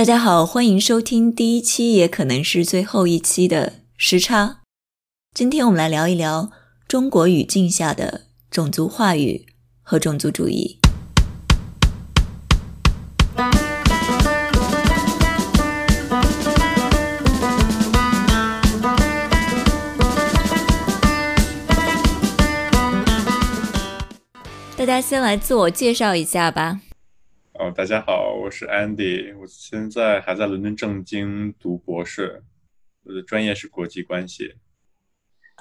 大家好，欢迎收听第一期，也可能是最后一期的时差。今天我们来聊一聊中国语境下的种族话语和种族主义。大家先来自我介绍一下吧。哦，大家好，我是 Andy，我现在还在伦敦政经读博士，我的专业是国际关系。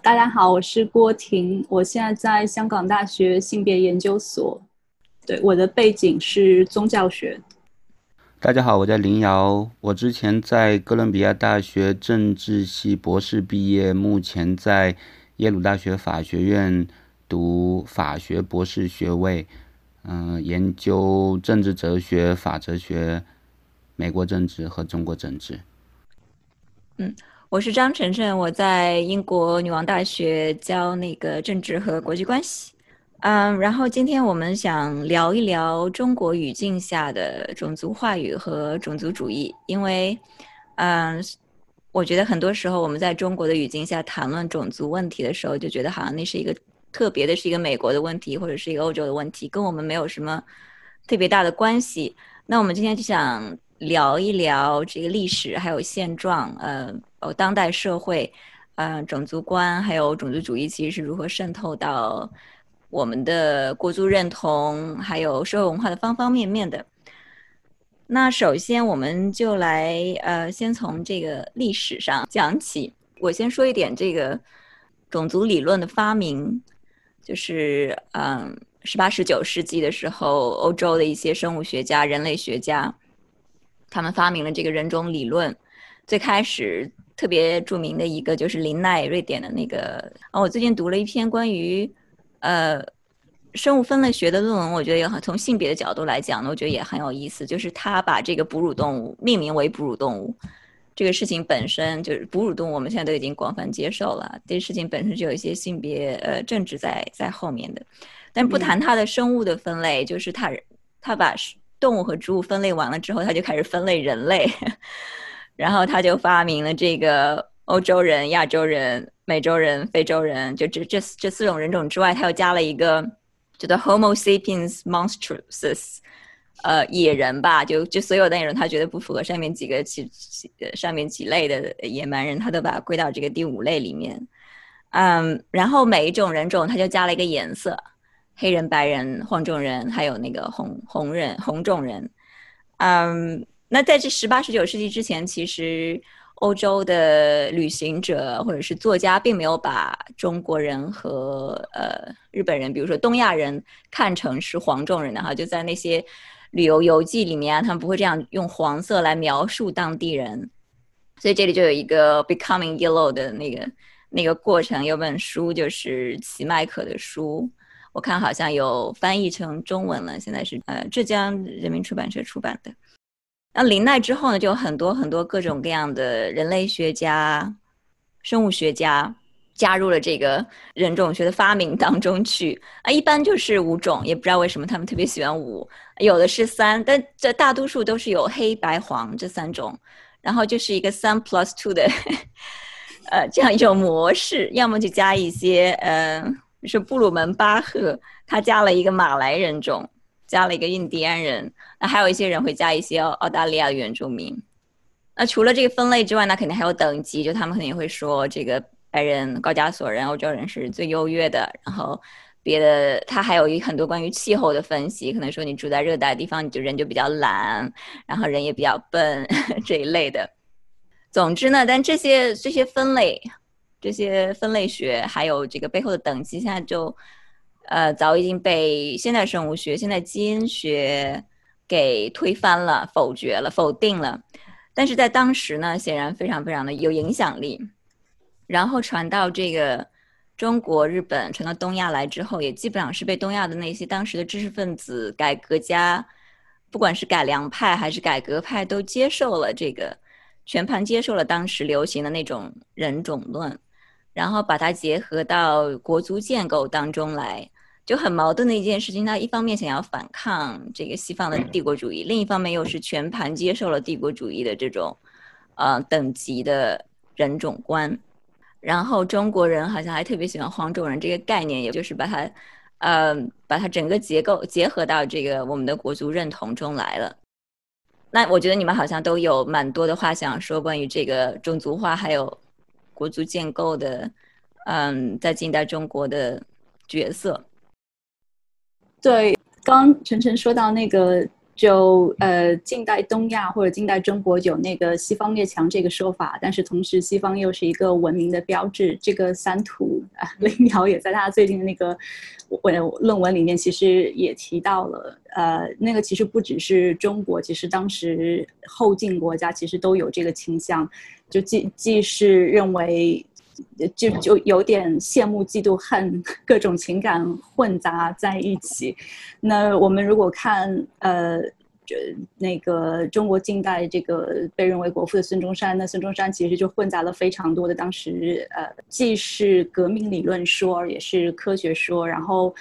大家好，我是郭婷，我现在在香港大学性别研究所，对，我的背景是宗教学。大家好，我叫林瑶，我之前在哥伦比亚大学政治系博士毕业，目前在耶鲁大学法学院读法学博士学位。嗯，研究政治哲学、法哲学、美国政治和中国政治。嗯，我是张晨晨，我在英国女王大学教那个政治和国际关系。嗯，然后今天我们想聊一聊中国语境下的种族话语和种族主义，因为，嗯，我觉得很多时候我们在中国的语境下谈论种族问题的时候，就觉得好像那是一个。特别的是一个美国的问题，或者是一个欧洲的问题，跟我们没有什么特别大的关系。那我们今天就想聊一聊这个历史，还有现状，呃，哦，当代社会，呃，种族观，还有种族主义其实是如何渗透到我们的国族认同，还有社会文化的方方面面的。那首先，我们就来，呃，先从这个历史上讲起。我先说一点这个种族理论的发明。就是嗯，十八十九世纪的时候，欧洲的一些生物学家、人类学家，他们发明了这个人种理论。最开始特别著名的一个就是林奈，瑞典的那个。啊，我最近读了一篇关于呃生物分类学的论文，我觉得也很从性别的角度来讲呢，我觉得也很有意思。就是他把这个哺乳动物命名为哺乳动物。这个事情本身就是哺乳动物，我们现在都已经广泛接受了。这个事情本身就有一些性别呃政治在在后面的，但不谈它的生物的分类，就是它它把动物和植物分类完了之后，它就开始分类人类，然后他就发明了这个欧洲人、亚洲人、美洲人、非洲人，就这这这四种人种之外，他又加了一个叫做 Homo sapiens monstrous。呃，野人吧，就就所有的那种他觉得不符合上面几个几几上面几类的野蛮人，他都把它归到这个第五类里面。嗯，然后每一种人种他就加了一个颜色，黑人、白人、黄种人，还有那个红红人、红种人。嗯，那在这十八十九世纪之前，其实欧洲的旅行者或者是作家并没有把中国人和呃日本人，比如说东亚人看成是黄种人的哈，就在那些。旅游游记里面啊，他们不会这样用黄色来描述当地人，所以这里就有一个 becoming yellow 的那个那个过程。有本书就是齐麦克的书，我看好像有翻译成中文了，现在是呃浙江人民出版社出版的。那林奈之后呢，就有很多很多各种各样的人类学家、生物学家。加入了这个人种学的发明当中去。啊，一般就是五种，也不知道为什么他们特别喜欢五，有的是三，但这大多数都是有黑白黄这三种，然后就是一个三 plus two 的，呃，这样一种模式，要么就加一些，嗯，是布鲁门巴赫他加了一个马来人种，加了一个印第安人，那还有一些人会加一些澳大利亚原住民，那除了这个分类之外，那肯定还有等级，就他们肯定会说这个。白人、高加索人、欧洲人是最优越的。然后，别的他还有一很多关于气候的分析，可能说你住在热带地方，你就人就比较懒，然后人也比较笨 这一类的。总之呢，但这些这些分类、这些分类学还有这个背后的等级，现在就呃早已经被现代生物学、现代基因学给推翻了、否决了、否定了。但是在当时呢，显然非常非常的有影响力。然后传到这个中国、日本，传到东亚来之后，也基本上是被东亚的那些当时的知识分子、改革家，不管是改良派还是改革派，都接受了这个，全盘接受了当时流行的那种人种论，然后把它结合到国族建构当中来，就很矛盾的一件事情。他一方面想要反抗这个西方的帝国主义，另一方面又是全盘接受了帝国主义的这种呃等级的人种观。然后中国人好像还特别喜欢黄种人这个概念，也就是把它呃把它整个结构结合到这个我们的国族认同中来了。那我觉得你们好像都有蛮多的话想说关于这个种族化还有国族建构的，嗯，在近代中国的角色。对，刚晨晨说到那个。就呃，近代东亚或者近代中国有那个西方列强这个说法，但是同时西方又是一个文明的标志。这个三图啊，林瑶也在他最近的那个文论文里面其实也提到了，呃，那个其实不只是中国，其实当时后进国家其实都有这个倾向，就既既是认为。就就有点羡慕、嫉妒、恨，各种情感混杂在一起。那我们如果看呃，这那个中国近代这个被认为国父的孙中山，那孙中山其实就混杂了非常多的当时呃，既是革命理论说，也是科学说，然后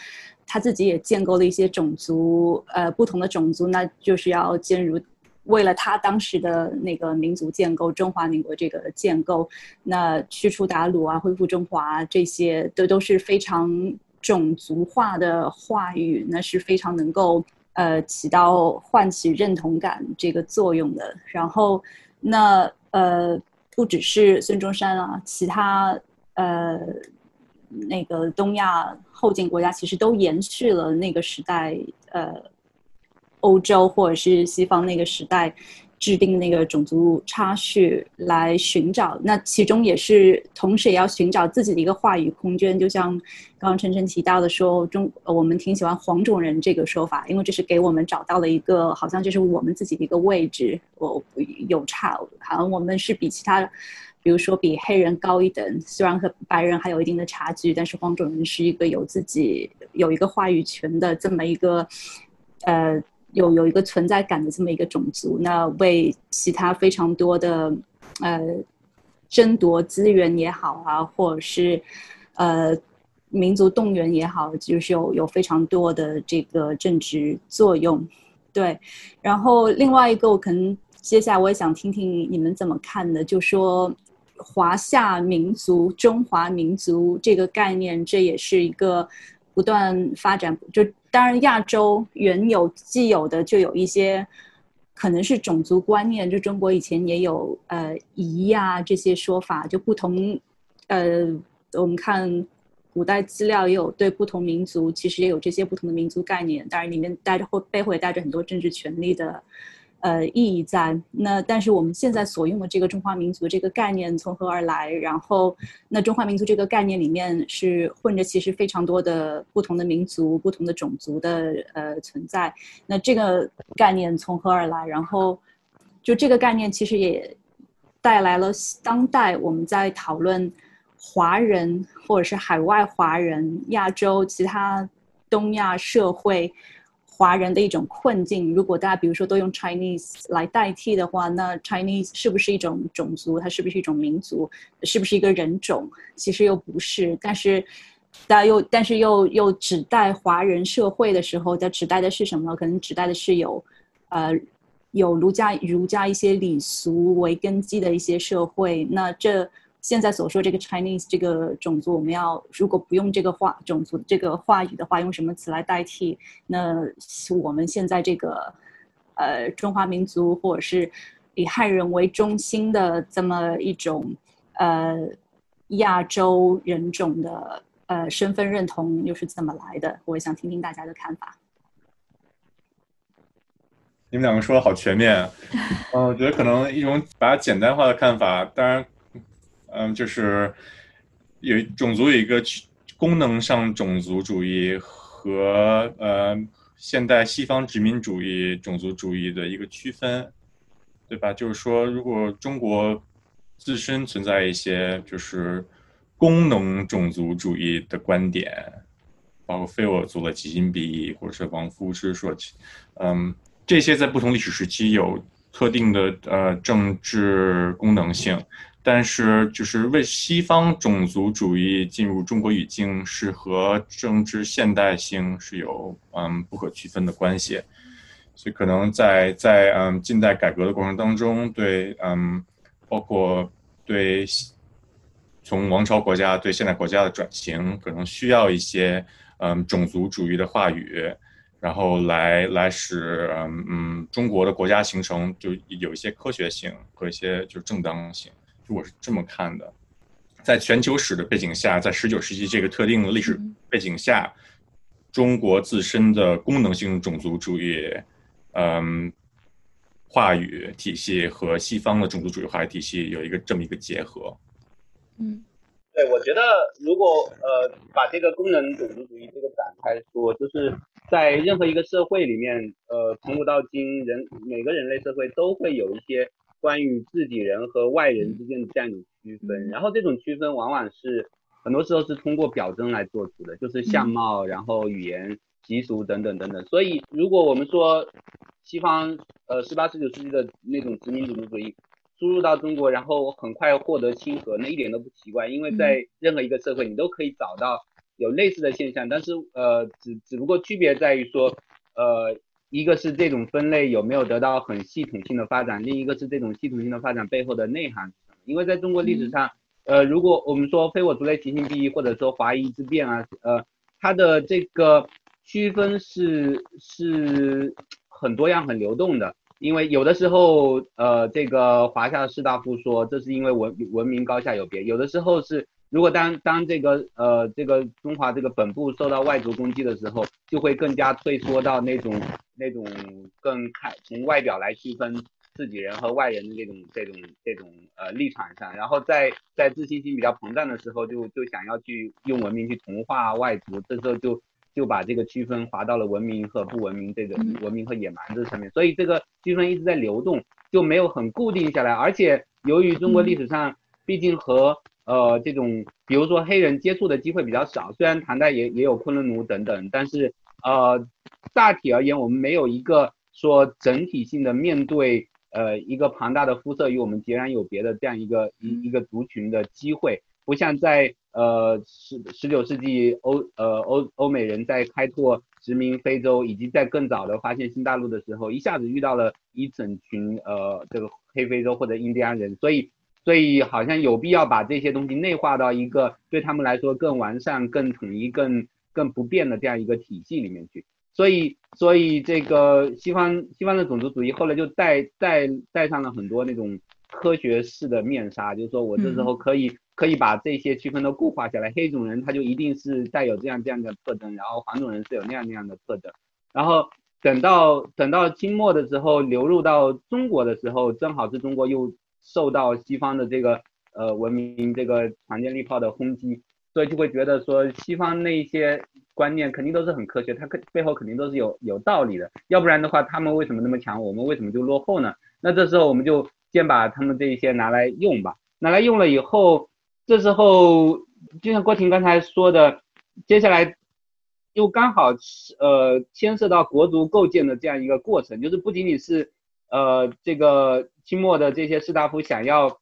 他自己也建构了一些种族呃不同的种族，那就是要兼如。为了他当时的那个民族建构，中华民国这个建构，那驱除鞑虏啊，恢复中华这些都都是非常种族化的话语，那是非常能够呃起到唤起认同感这个作用的。然后，那呃不只是孙中山啊，其他呃那个东亚后进国家其实都延续了那个时代呃。欧洲或者是西方那个时代制定那个种族差序来寻找，那其中也是同时也要寻找自己的一个话语空间。就像刚刚晨晨提到的说，中我们挺喜欢黄种人这个说法，因为这是给我们找到了一个好像就是我们自己的一个位置。我有差，好像我们是比其他，比如说比黑人高一等，虽然和白人还有一定的差距，但是黄种人是一个有自己有一个话语权的这么一个，呃。有有一个存在感的这么一个种族，那为其他非常多的呃争夺资源也好啊，或者是呃民族动员也好，就是有有非常多的这个政治作用。对，然后另外一个，我可能接下来我也想听听你们怎么看的，就说华夏民族、中华民族这个概念，这也是一个不断发展就。当然，亚洲原有既有的就有一些，可能是种族观念。就中国以前也有呃夷呀这些说法，就不同呃，我们看古代资料也有对不同民族其实也有这些不同的民族概念。当然，里面带着会背后也带着很多政治权力的。呃，意义在那，但是我们现在所用的这个中华民族这个概念从何而来？然后，那中华民族这个概念里面是混着其实非常多的不同的民族、不同的种族的呃存在。那这个概念从何而来？然后，就这个概念其实也带来了当代我们在讨论华人或者是海外华人、亚洲其他东亚社会。华人的一种困境。如果大家比如说都用 Chinese 来代替的话，那 Chinese 是不是一种种族？它是不是一种民族？是不是一个人种？其实又不是。但是，大家又但是又又指代华人社会的时候，它指代的是什么？可能指代的是有，呃，有儒家儒家一些礼俗为根基的一些社会。那这。现在所说这个 Chinese 这个种族，我们要如果不用这个话种族这个话语的话，用什么词来代替？那我们现在这个呃中华民族或者是以汉人为中心的这么一种呃亚洲人种的呃身份认同又是怎么来的？我也想听听大家的看法。你们两个说的好全面，嗯，我觉得可能一种把它简单化的看法，当然。嗯，就是有种族有一个功能上种族主义和呃现代西方殖民主义种族主义的一个区分，对吧？就是说，如果中国自身存在一些就是功能种族主义的观点，包括非我族的基因比，或者是王夫之说起，嗯，这些在不同历史时期有特定的呃政治功能性。但是就是为西方种族主义进入中国语境是和政治现代性是有嗯不可区分的关系，所以可能在在嗯近代改革的过程当中，对嗯包括对从王朝国家对现代国家的转型，可能需要一些嗯种族主义的话语。然后来来使嗯嗯中国的国家形成就有一些科学性和一些就是正当性，我是这么看的。在全球史的背景下，在十九世纪这个特定的历史背景下，中国自身的功能性种族主义，嗯，话语体系和西方的种族主义话语体系有一个这么一个结合。嗯，对，我觉得如果呃把这个功能种族主义这个展开说，就是。在任何一个社会里面，呃，从古到今，人每个人类社会都会有一些关于自己人和外人之间的这样一种区分，然后这种区分往往是很多时候是通过表征来做出的，就是相貌，然后语言、习俗等等等等。所以，如果我们说西方呃十八十九世纪的那种殖民种族主义输入到中国，然后很快获得亲和，那一点都不奇怪，因为在任何一个社会，你都可以找到。有类似的现象，但是呃，只只不过区别在于说，呃，一个是这种分类有没有得到很系统性的发展，另一个是这种系统性的发展背后的内涵。因为在中国历史上，呃，如果我们说非我族类，其心必异，或者说华夷之辨啊，呃，它的这个区分是是很多样、很流动的。因为有的时候，呃，这个华夏士大夫说这是因为文文明高下有别，有的时候是。如果当当这个呃这个中华这个本部受到外族攻击的时候，就会更加退缩到那种那种更看从外表来区分自己人和外人的这种这种这种呃立场上，然后在在自信心比较膨胀的时候，就就想要去用文明去同化外族，这时候就就把这个区分划到了文明和不文明这个文明和野蛮这上面，所以这个区分一直在流动，就没有很固定下来，而且由于中国历史上毕竟和呃，这种比如说黑人接触的机会比较少，虽然唐代也也有昆仑奴等等，但是呃，大体而言，我们没有一个说整体性的面对呃一个庞大的肤色与我们截然有别的这样一个一一个族群的机会，不像在呃十十九世纪欧呃欧欧美人在开拓殖民非洲，以及在更早的发现新大陆的时候，一下子遇到了一整群呃这个黑非洲或者印第安人，所以。所以好像有必要把这些东西内化到一个对他们来说更完善、更统一、更更不变的这样一个体系里面去。所以，所以这个西方西方的种族主义后来就带带带上了很多那种科学式的面纱，就是说我这时候可以可以把这些区分都固化下来，黑种人他就一定是带有这样这样的特征，然后黄种人是有那样那样的特征。然后等到等到清末的时候流入到中国的时候，正好是中国又。受到西方的这个呃文明这个强健力炮的轰击，所以就会觉得说西方那些观念肯定都是很科学，它肯背后肯定都是有有道理的，要不然的话他们为什么那么强，我们为什么就落后呢？那这时候我们就先把他们这一些拿来用吧，拿来用了以后，这时候就像郭婷刚才说的，接下来又刚好呃牵涉到国足构建的这样一个过程，就是不仅仅是呃这个。清末的这些士大夫想要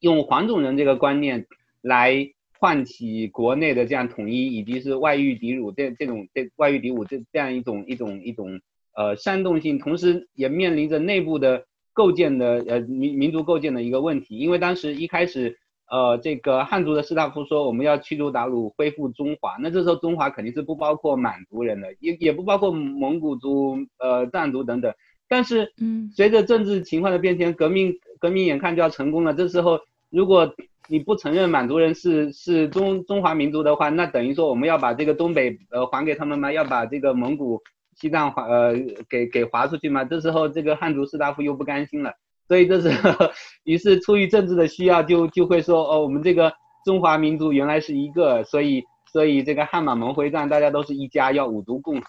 用黄种人这个观念来唤起国内的这样统一，以及是外御敌辱这这种这外御敌辱这这样一种一种一种呃煽动性，同时也面临着内部的构建的呃民民族构建的一个问题。因为当时一开始呃这个汉族的士大夫说我们要驱逐鞑虏，恢复中华，那这时候中华肯定是不包括满族人的，也也不包括蒙古族、呃藏族等等。但是，嗯，随着政治情况的变迁，革命革命眼看就要成功了。这时候，如果你不承认满族人是是中中华民族的话，那等于说我们要把这个东北呃还给他们吗？要把这个蒙古、西藏划呃给给划出去吗？这时候这个汉族士大夫又不甘心了，所以这时候，于是出于政治的需要，就就会说哦，我们这个中华民族原来是一个，所以所以这个汉满蒙回藏大家都是一家，要五族共和。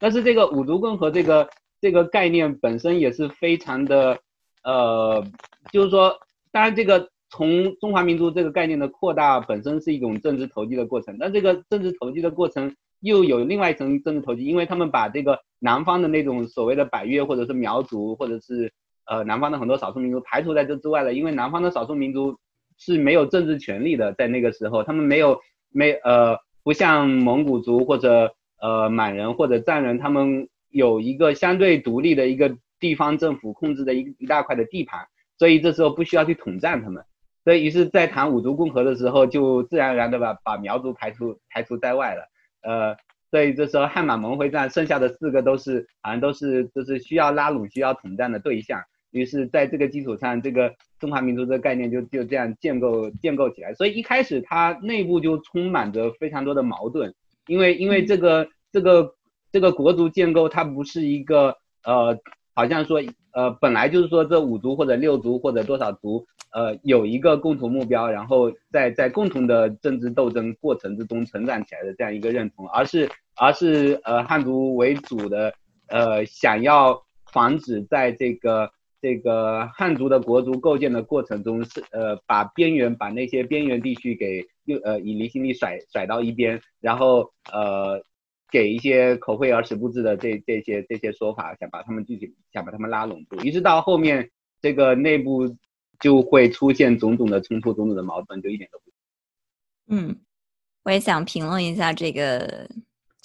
但是这个五族共和这个。这个概念本身也是非常的，呃，就是说，当然这个从中华民族这个概念的扩大本身是一种政治投机的过程，但这个政治投机的过程又有另外一层政治投机，因为他们把这个南方的那种所谓的百越或者是苗族或者是呃南方的很多少数民族排除在这之外了，因为南方的少数民族是没有政治权利的，在那个时候他们没有没呃不像蒙古族或者呃满人或者藏人，他们有一个相对独立的一个地方政府控制的一一大块的地盘，所以这时候不需要去统战他们。所以，于是，在谈五族共和的时候，就自然而然的把把苗族排除排除在外了。呃，所以这时候汉满蒙会战，剩下的四个都是好像都是就是需要拉拢、需要统战的对象。于是，在这个基础上，这个中华民族的概念就就这样建构建构起来。所以一开始它内部就充满着非常多的矛盾，因为因为这个这个这个国族建构它不是一个呃。好像说，呃，本来就是说这五族或者六族或者多少族，呃，有一个共同目标，然后在在共同的政治斗争过程之中成长起来的这样一个认同，而是而是呃汉族为主的，呃，想要防止在这个这个汉族的国族构建的过程中是呃把边缘把那些边缘地区给又呃以离心力甩甩到一边，然后呃。给一些口惠而实不至的这这些这些说法，想把他们具体想把他们拉拢住，一直到后面这个内部就会出现种种的冲突，种种的矛盾，就一点都不。嗯，我也想评论一下这个，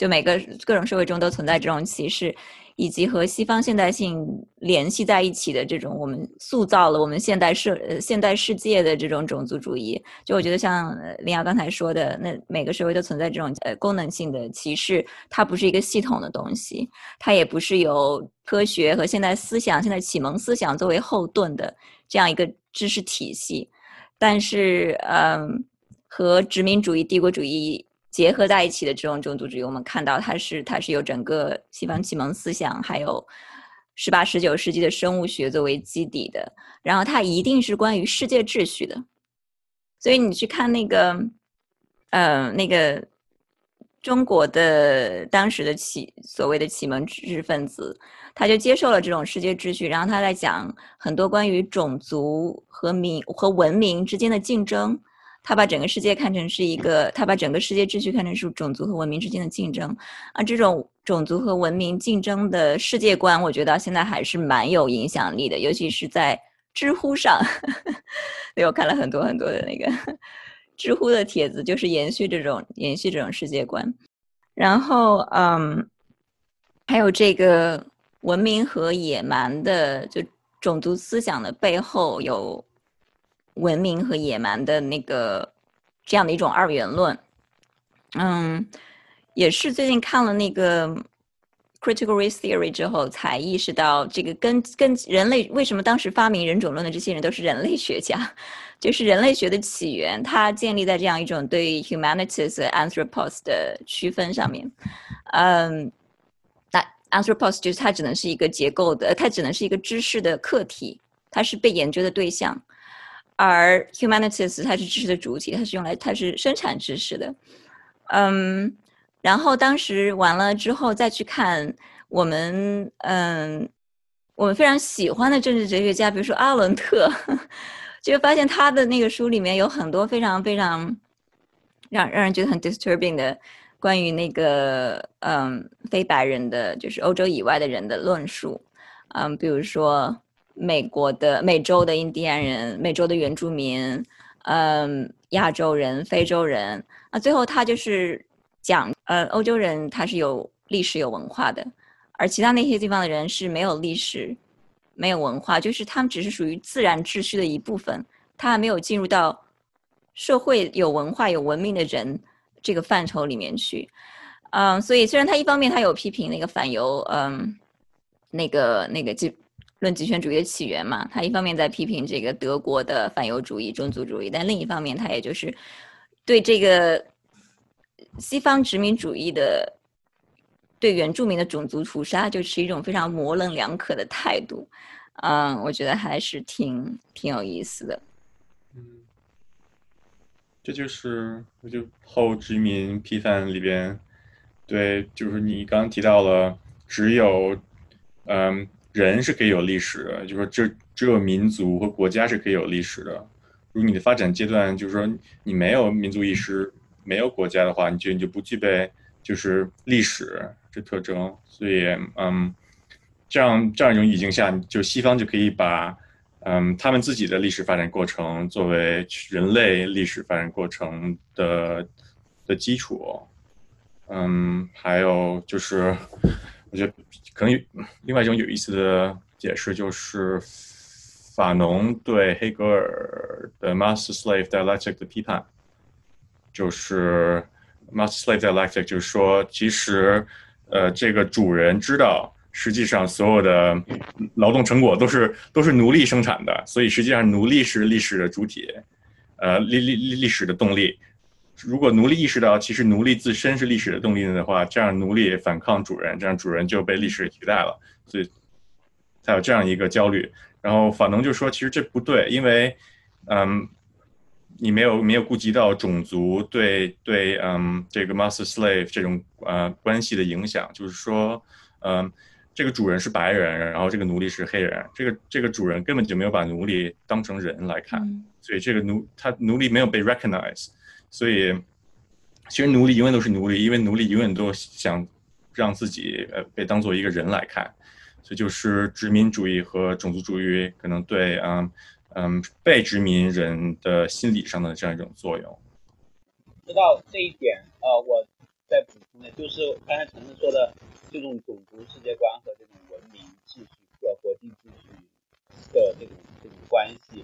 就每个各种社会中都存在这种歧视。以及和西方现代性联系在一起的这种，我们塑造了我们现代社呃现代世界的这种种族主义。就我觉得像林瑶刚才说的，那每个社会都存在这种呃功能性的歧视，它不是一个系统的东西，它也不是有科学和现代思想、现代启蒙思想作为后盾的这样一个知识体系。但是，嗯，和殖民主义、帝国主义。结合在一起的这种种族主义，我们看到它是它是有整个西方启蒙思想，还有十八十九世纪的生物学作为基底的，然后它一定是关于世界秩序的。所以你去看那个，呃，那个中国的当时的启所谓的启蒙知识分子，他就接受了这种世界秩序，然后他在讲很多关于种族和民和文明之间的竞争。他把整个世界看成是一个，他把整个世界秩序看成是种族和文明之间的竞争，啊，这种种族和文明竞争的世界观，我觉得现在还是蛮有影响力的，尤其是在知乎上，对我看了很多很多的那个知乎的帖子，就是延续这种延续这种世界观，然后嗯，还有这个文明和野蛮的就种族思想的背后有。文明和野蛮的那个这样的一种二元论，嗯，也是最近看了那个 critical race theory 之后，才意识到这个跟跟人类为什么当时发明人种论的这些人都是人类学家，就是人类学的起源，它建立在这样一种对 humanities anthropos 的区分上面，嗯，那 anthropos 就是它只能是一个结构的，它只能是一个知识的客体，它是被研究的对象。而 humanities 它是知识的主体，它是用来它是生产知识的，嗯，然后当时完了之后再去看我们嗯我们非常喜欢的政治哲学家，比如说阿伦特，就发现他的那个书里面有很多非常非常让让人觉得很 disturbing 的关于那个嗯非白人的就是欧洲以外的人的论述，嗯，比如说。美国的、美洲的印第安人、美洲的原住民，嗯，亚洲人、非洲人，那最后他就是讲，呃，欧洲人他是有历史、有文化的，而其他那些地方的人是没有历史、没有文化，就是他们只是属于自然秩序的一部分，他还没有进入到社会有文化、有文明的人这个范畴里面去，嗯，所以虽然他一方面他有批评那个反犹，嗯，那个那个就。论极权主义的起源嘛，他一方面在批评这个德国的反犹主义、种族主义，但另一方面他也就是对这个西方殖民主义的对原住民的种族屠杀，就是一种非常模棱两可的态度。嗯，我觉得还是挺挺有意思的。嗯，这就是我就后殖民批判里边，对，就是你刚提到了，只有嗯。人是可以有历史的，就是说，这只有民族和国家是可以有历史的。如果你的发展阶段就是说你没有民族意识、没有国家的话，你就你就不具备就是历史这特征。所以，嗯，这样这样一种语境下，就西方就可以把嗯他们自己的历史发展过程作为人类历史发展过程的的基础。嗯，还有就是，我觉得可能另外一种有意思的解释就是。法农对黑格尔的 master-slave dialectic 的批判，就是 master-slave dialectic，就是说，其实，呃，这个主人知道，实际上所有的劳动成果都是都是奴隶生产的，所以实际上奴隶是历史的主体，呃，历历历历史的动力。如果奴隶意识到其实奴隶自身是历史的动力的话，这样奴隶反抗主人，这样主人就被历史取代了，所以才有这样一个焦虑。然后法农就说：“其实这不对，因为，嗯，你没有没有顾及到种族对对嗯这个 master slave 这种呃关系的影响。就是说，嗯，这个主人是白人，然后这个奴隶是黑人，这个这个主人根本就没有把奴隶当成人来看，所以这个奴他奴隶没有被 recognize，所以其实奴隶永远都是奴隶，因为奴隶永远都想让自己呃被当做一个人来看。”所以就是殖民主义和种族主义可能对嗯嗯被殖民人的心理上的这样一种作用。说到这一点，呃，我再补充的就是刚才陈晨说的这种种族世界观和这种文明秩序和国际秩序的这种这种关系。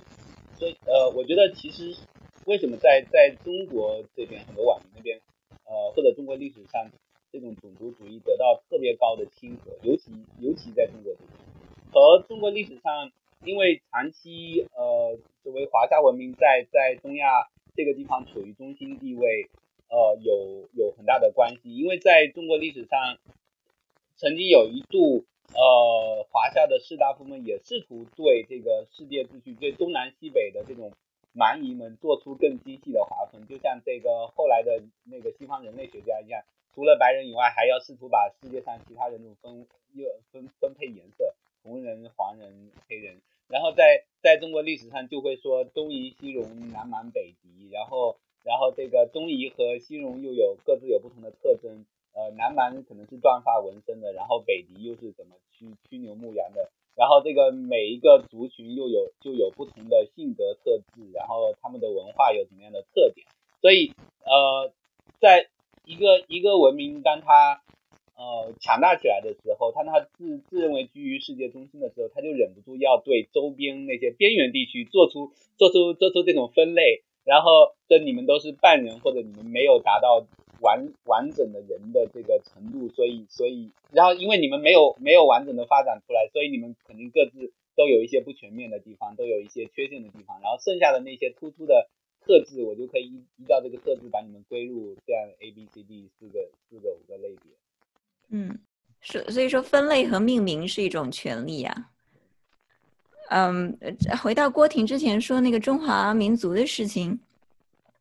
所以呃，我觉得其实为什么在在中国这边很多网民那边，呃，或者中国历史上。这种种族主义得到特别高的亲和，尤其尤其在中国这边，和中国历史上，因为长期呃作为华夏文明在在东亚这个地方处于中心地位，呃有有很大的关系。因为在中国历史上，曾经有一度，呃华夏的士大夫们也试图对这个世界秩序，对东南西北的这种蛮夷们做出更精细的划分，就像这个后来的那个西方人类学家一样。除了白人以外，还要试图把世界上其他人种分又分分配颜色，红人、黄人、黑人。然后在在中国历史上就会说东夷、西戎、南蛮、北狄。然后然后这个东夷和西戎又有各自有不同的特征。呃，南蛮可能是断发纹身的，然后北狄又是怎么驱驱牛牧羊的。然后这个每一个族群又有就有不同的性格特质，然后他们的文化有什么样的特点。所以呃，在一个一个文明，当它呃强大起来的时候，当它自自认为居于世界中心的时候，他就忍不住要对周边那些边缘地区做出做出做出这种分类，然后说你们都是半人，或者你们没有达到完完整的人的这个程度，所以所以然后因为你们没有没有完整的发展出来，所以你们肯定各自都有一些不全面的地方，都有一些缺陷的地方，然后剩下的那些突出的。特质，我就可以依依照这个特质把你们归入这样 A B C D 四个四个五个类别。嗯，所所以说分类和命名是一种权利呀。嗯，回到郭婷之前说那个中华民族的事情，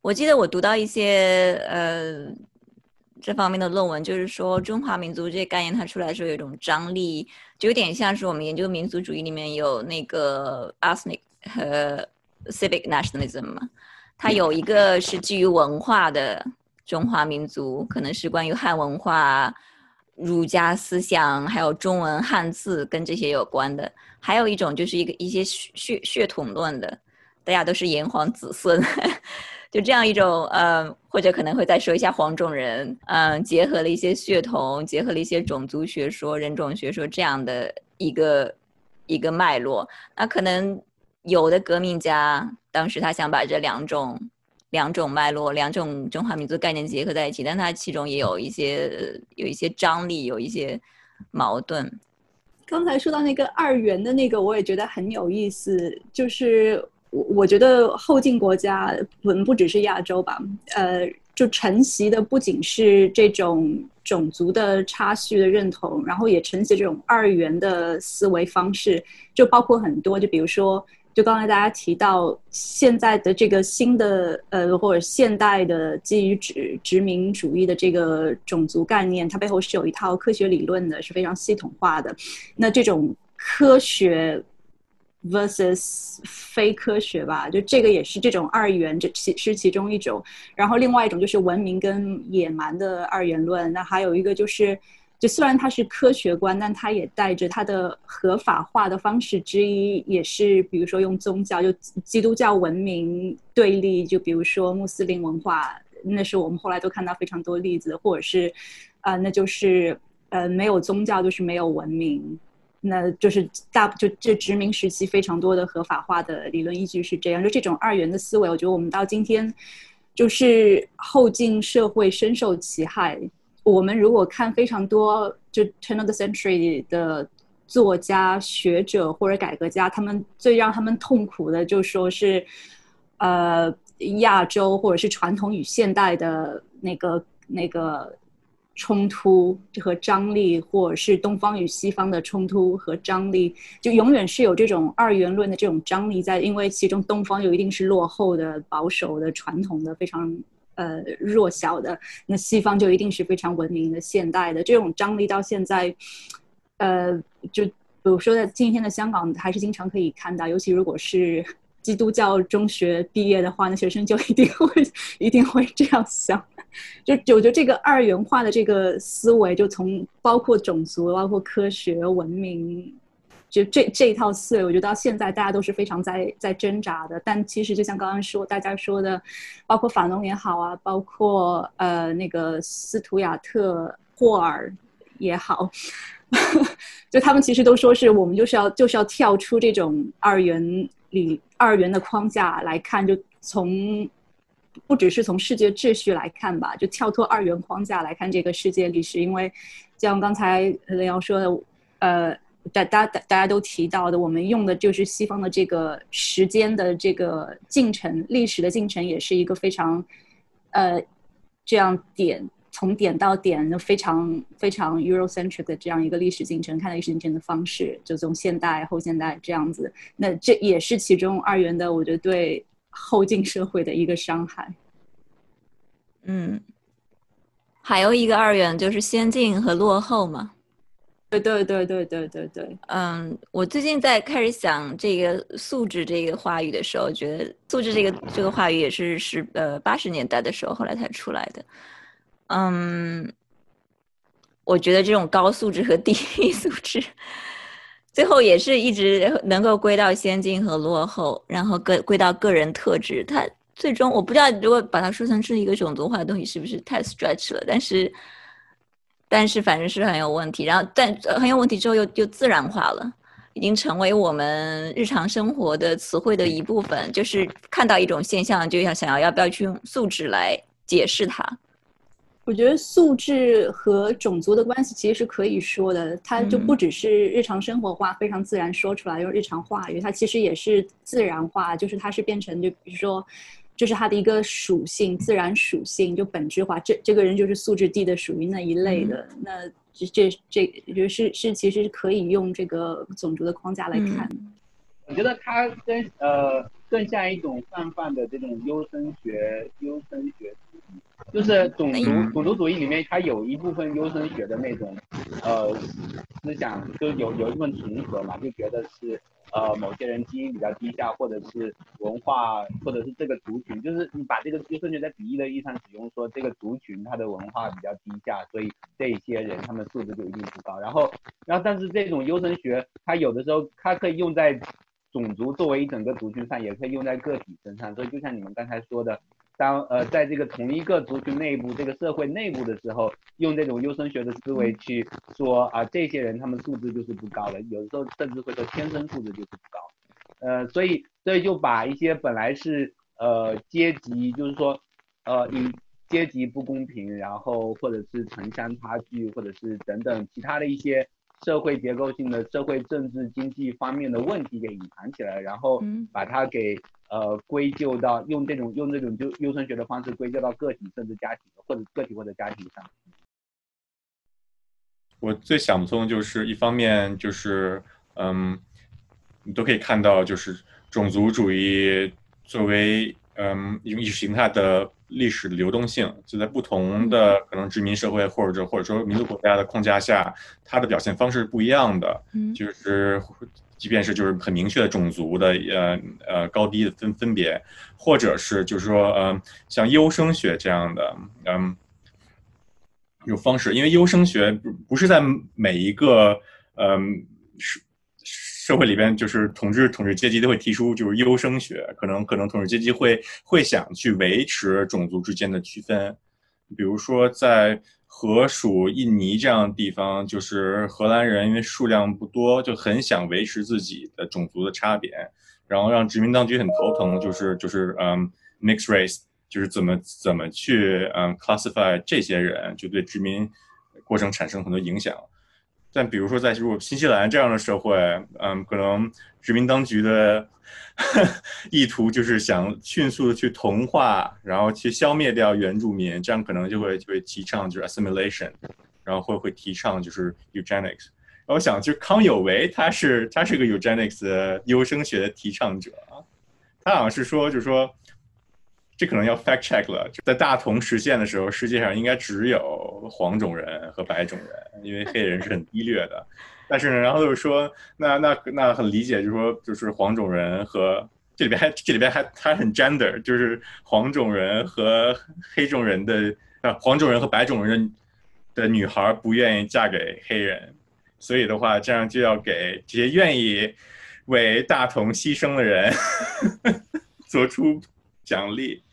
我记得我读到一些呃这方面的论文，就是说中华民族这些概念它出来的时候有一种张力，就有点像是我们研究民族主义里面有那个 ethnic 和 civic nationalism 嘛。它有一个是基于文化的中华民族，可能是关于汉文化、儒家思想，还有中文汉字跟这些有关的。还有一种就是一个一些血血统论的，大家都是炎黄子孙，就这样一种呃，或者可能会再说一下黄种人，嗯，结合了一些血统，结合了一些种族学说、人种学说这样的一个一个脉络。那可能有的革命家。当时他想把这两种两种脉络、两种中华民族概念结合在一起，但他其中也有一些有一些张力，有一些矛盾。刚才说到那个二元的那个，我也觉得很有意思。就是我我觉得后进国家，不不只是亚洲吧，呃，就承袭的不仅是这种种族的差序的认同，然后也承袭这种二元的思维方式，就包括很多，就比如说。就刚才大家提到现在的这个新的呃或者现代的基于殖殖民主义的这个种族概念，它背后是有一套科学理论的，是非常系统化的。那这种科学 versus 非科学吧，就这个也是这种二元，这其是其中一种。然后另外一种就是文明跟野蛮的二元论。那还有一个就是就虽然它是科学观，但它也带着它的合法化的方式之一，也是比如说用宗教，就基督教文明对立，就比如说穆斯林文化，那是我们后来都看到非常多例子，或者是，啊，那就是呃没有宗教就是没有文明，那就是大就这殖民时期非常多的合法化的理论依据是这样，就这种二元的思维，我觉得我们到今天就是后进社会深受其害。我们如果看非常多就 turn of the century 的作家、学者或者改革家，他们最让他们痛苦的，就说是，呃，亚洲或者是传统与现代的那个那个冲突和张力，或者是东方与西方的冲突和张力，就永远是有这种二元论的这种张力在，因为其中东方又一定是落后的、保守的、传统的，非常。呃，弱小的那西方就一定是非常文明的、现代的，这种张力到现在，呃，就比如说在今天的香港，还是经常可以看到，尤其如果是基督教中学毕业的话，那学生就一定会一定会这样想，就我觉得这个二元化的这个思维，就从包括种族、包括科学、文明。就这这一套思维，我觉得到现在大家都是非常在在挣扎的。但其实就像刚刚说，大家说的，包括法农也好啊，包括呃那个斯图亚特霍尔也好，就他们其实都说是我们就是要就是要跳出这种二元里二元的框架来看，就从不只是从世界秩序来看吧，就跳脱二元框架来看这个世界历史。因为像刚才雷瑶说的，呃。大大大大家都提到的，我们用的就是西方的这个时间的这个进程，历史的进程也是一个非常，呃，这样点从点到点的非常非常 Eurocentric 的这样一个历史进程，看历史进程的方式，就从现代后现代这样子，那这也是其中二元的，我觉得对后进社会的一个伤害。嗯，还有一个二元就是先进和落后嘛。对对对对对对对，嗯，我最近在开始想这个素质这个话语的时候，觉得素质这个这个话语也是是呃八十年代的时候后来才出来的。嗯，我觉得这种高素质和 低素质，最后也是一直能够归到先进和落后，然后归归到个人特质。它最终我不知道如果把它说成是一个种族化的东西，是不是太 stretch 了？但是。但是反正是很有问题，然后但很有问题之后又又自然化了，已经成为我们日常生活的词汇的一部分。就是看到一种现象，就要想要要不要去用素质来解释它。我觉得素质和种族的关系其实是可以说的，它就不只是日常生活化非常自然说出来用日常话语，它其实也是自然化，就是它是变成就比如说。这是它的一个属性，自然属性就本质化。这这个人就是素质低的，属于那一类的。那这这这，就是是其实是可以用这个种族的框架来看。我觉得它跟呃更像一种泛泛的这种优生学，优生学。就是种族种族主义里面，它有一部分优生学的那种，呃，思想就有有一部分重合嘛，就觉得是呃某些人基因比较低下，或者是文化，或者是这个族群，就是你把这个优生学在比喻的意义上使用，说这个族群它的文化比较低下，所以这些人他们素质就一定不高。然后，然后但是这种优生学，它有的时候它可以用在种族作为一整个族群上，也可以用在个体身上。所以就像你们刚才说的。当呃，在这个同一个族群内部、这个社会内部的时候，用这种优生学的思维去说啊，这些人他们素质就是不高的，有的时候甚至会说天生素质就是不高。呃，所以所以就把一些本来是呃阶级，就是说呃以阶级不公平，然后或者是城乡差距，或者是等等其他的一些。社会结构性的社会政治经济方面的问题给隐藏起来，然后把它给呃归咎到用这种用这种就优生学的方式归咎到个体甚至家庭或者个体或者家庭上。我最想不通就是一方面就是嗯，你都可以看到就是种族主义作为嗯一种意识形态的。历史的流动性，就在不同的可能殖民社会或者或者说民族国家的框架下，它的表现方式是不一样的。嗯，就是即便是就是很明确的种族的呃呃高低的分分别，或者是就是说呃像优生学这样的，嗯，一种方式，因为优生学不不是在每一个嗯社社会里边，就是统治统治阶级都会提出就是优生学，可能可能统治阶级会会想去维持种族之间的区分，比如说在荷属印尼这样的地方，就是荷兰人因为数量不多，就很想维持自己的种族的差别，然后让殖民当局很头疼，就是就是嗯，mix race。就是怎么怎么去嗯 classify 这些人，就对殖民过程产生很多影响。但比如说在如果新西兰这样的社会，嗯，可能殖民当局的 意图就是想迅速的去同化，然后去消灭掉原住民，这样可能就会就会提倡就是 assimilation，然后会会提倡就是 eugenics。我想就康有为他是他是个 eugenics 的优生学的提倡者，他好像是说就是说。这可能要 fact check 了。在大同实现的时候，世界上应该只有黄种人和白种人，因为黑人是很低劣的。但是呢，然后就是说，那那那很理解，就是说，就是黄种人和这里边还这里边还还很 gender，就是黄种人和黑种人的啊，黄种人和白种人的女孩不愿意嫁给黑人，所以的话，这样就要给这些愿意为大同牺牲的人 做出奖励。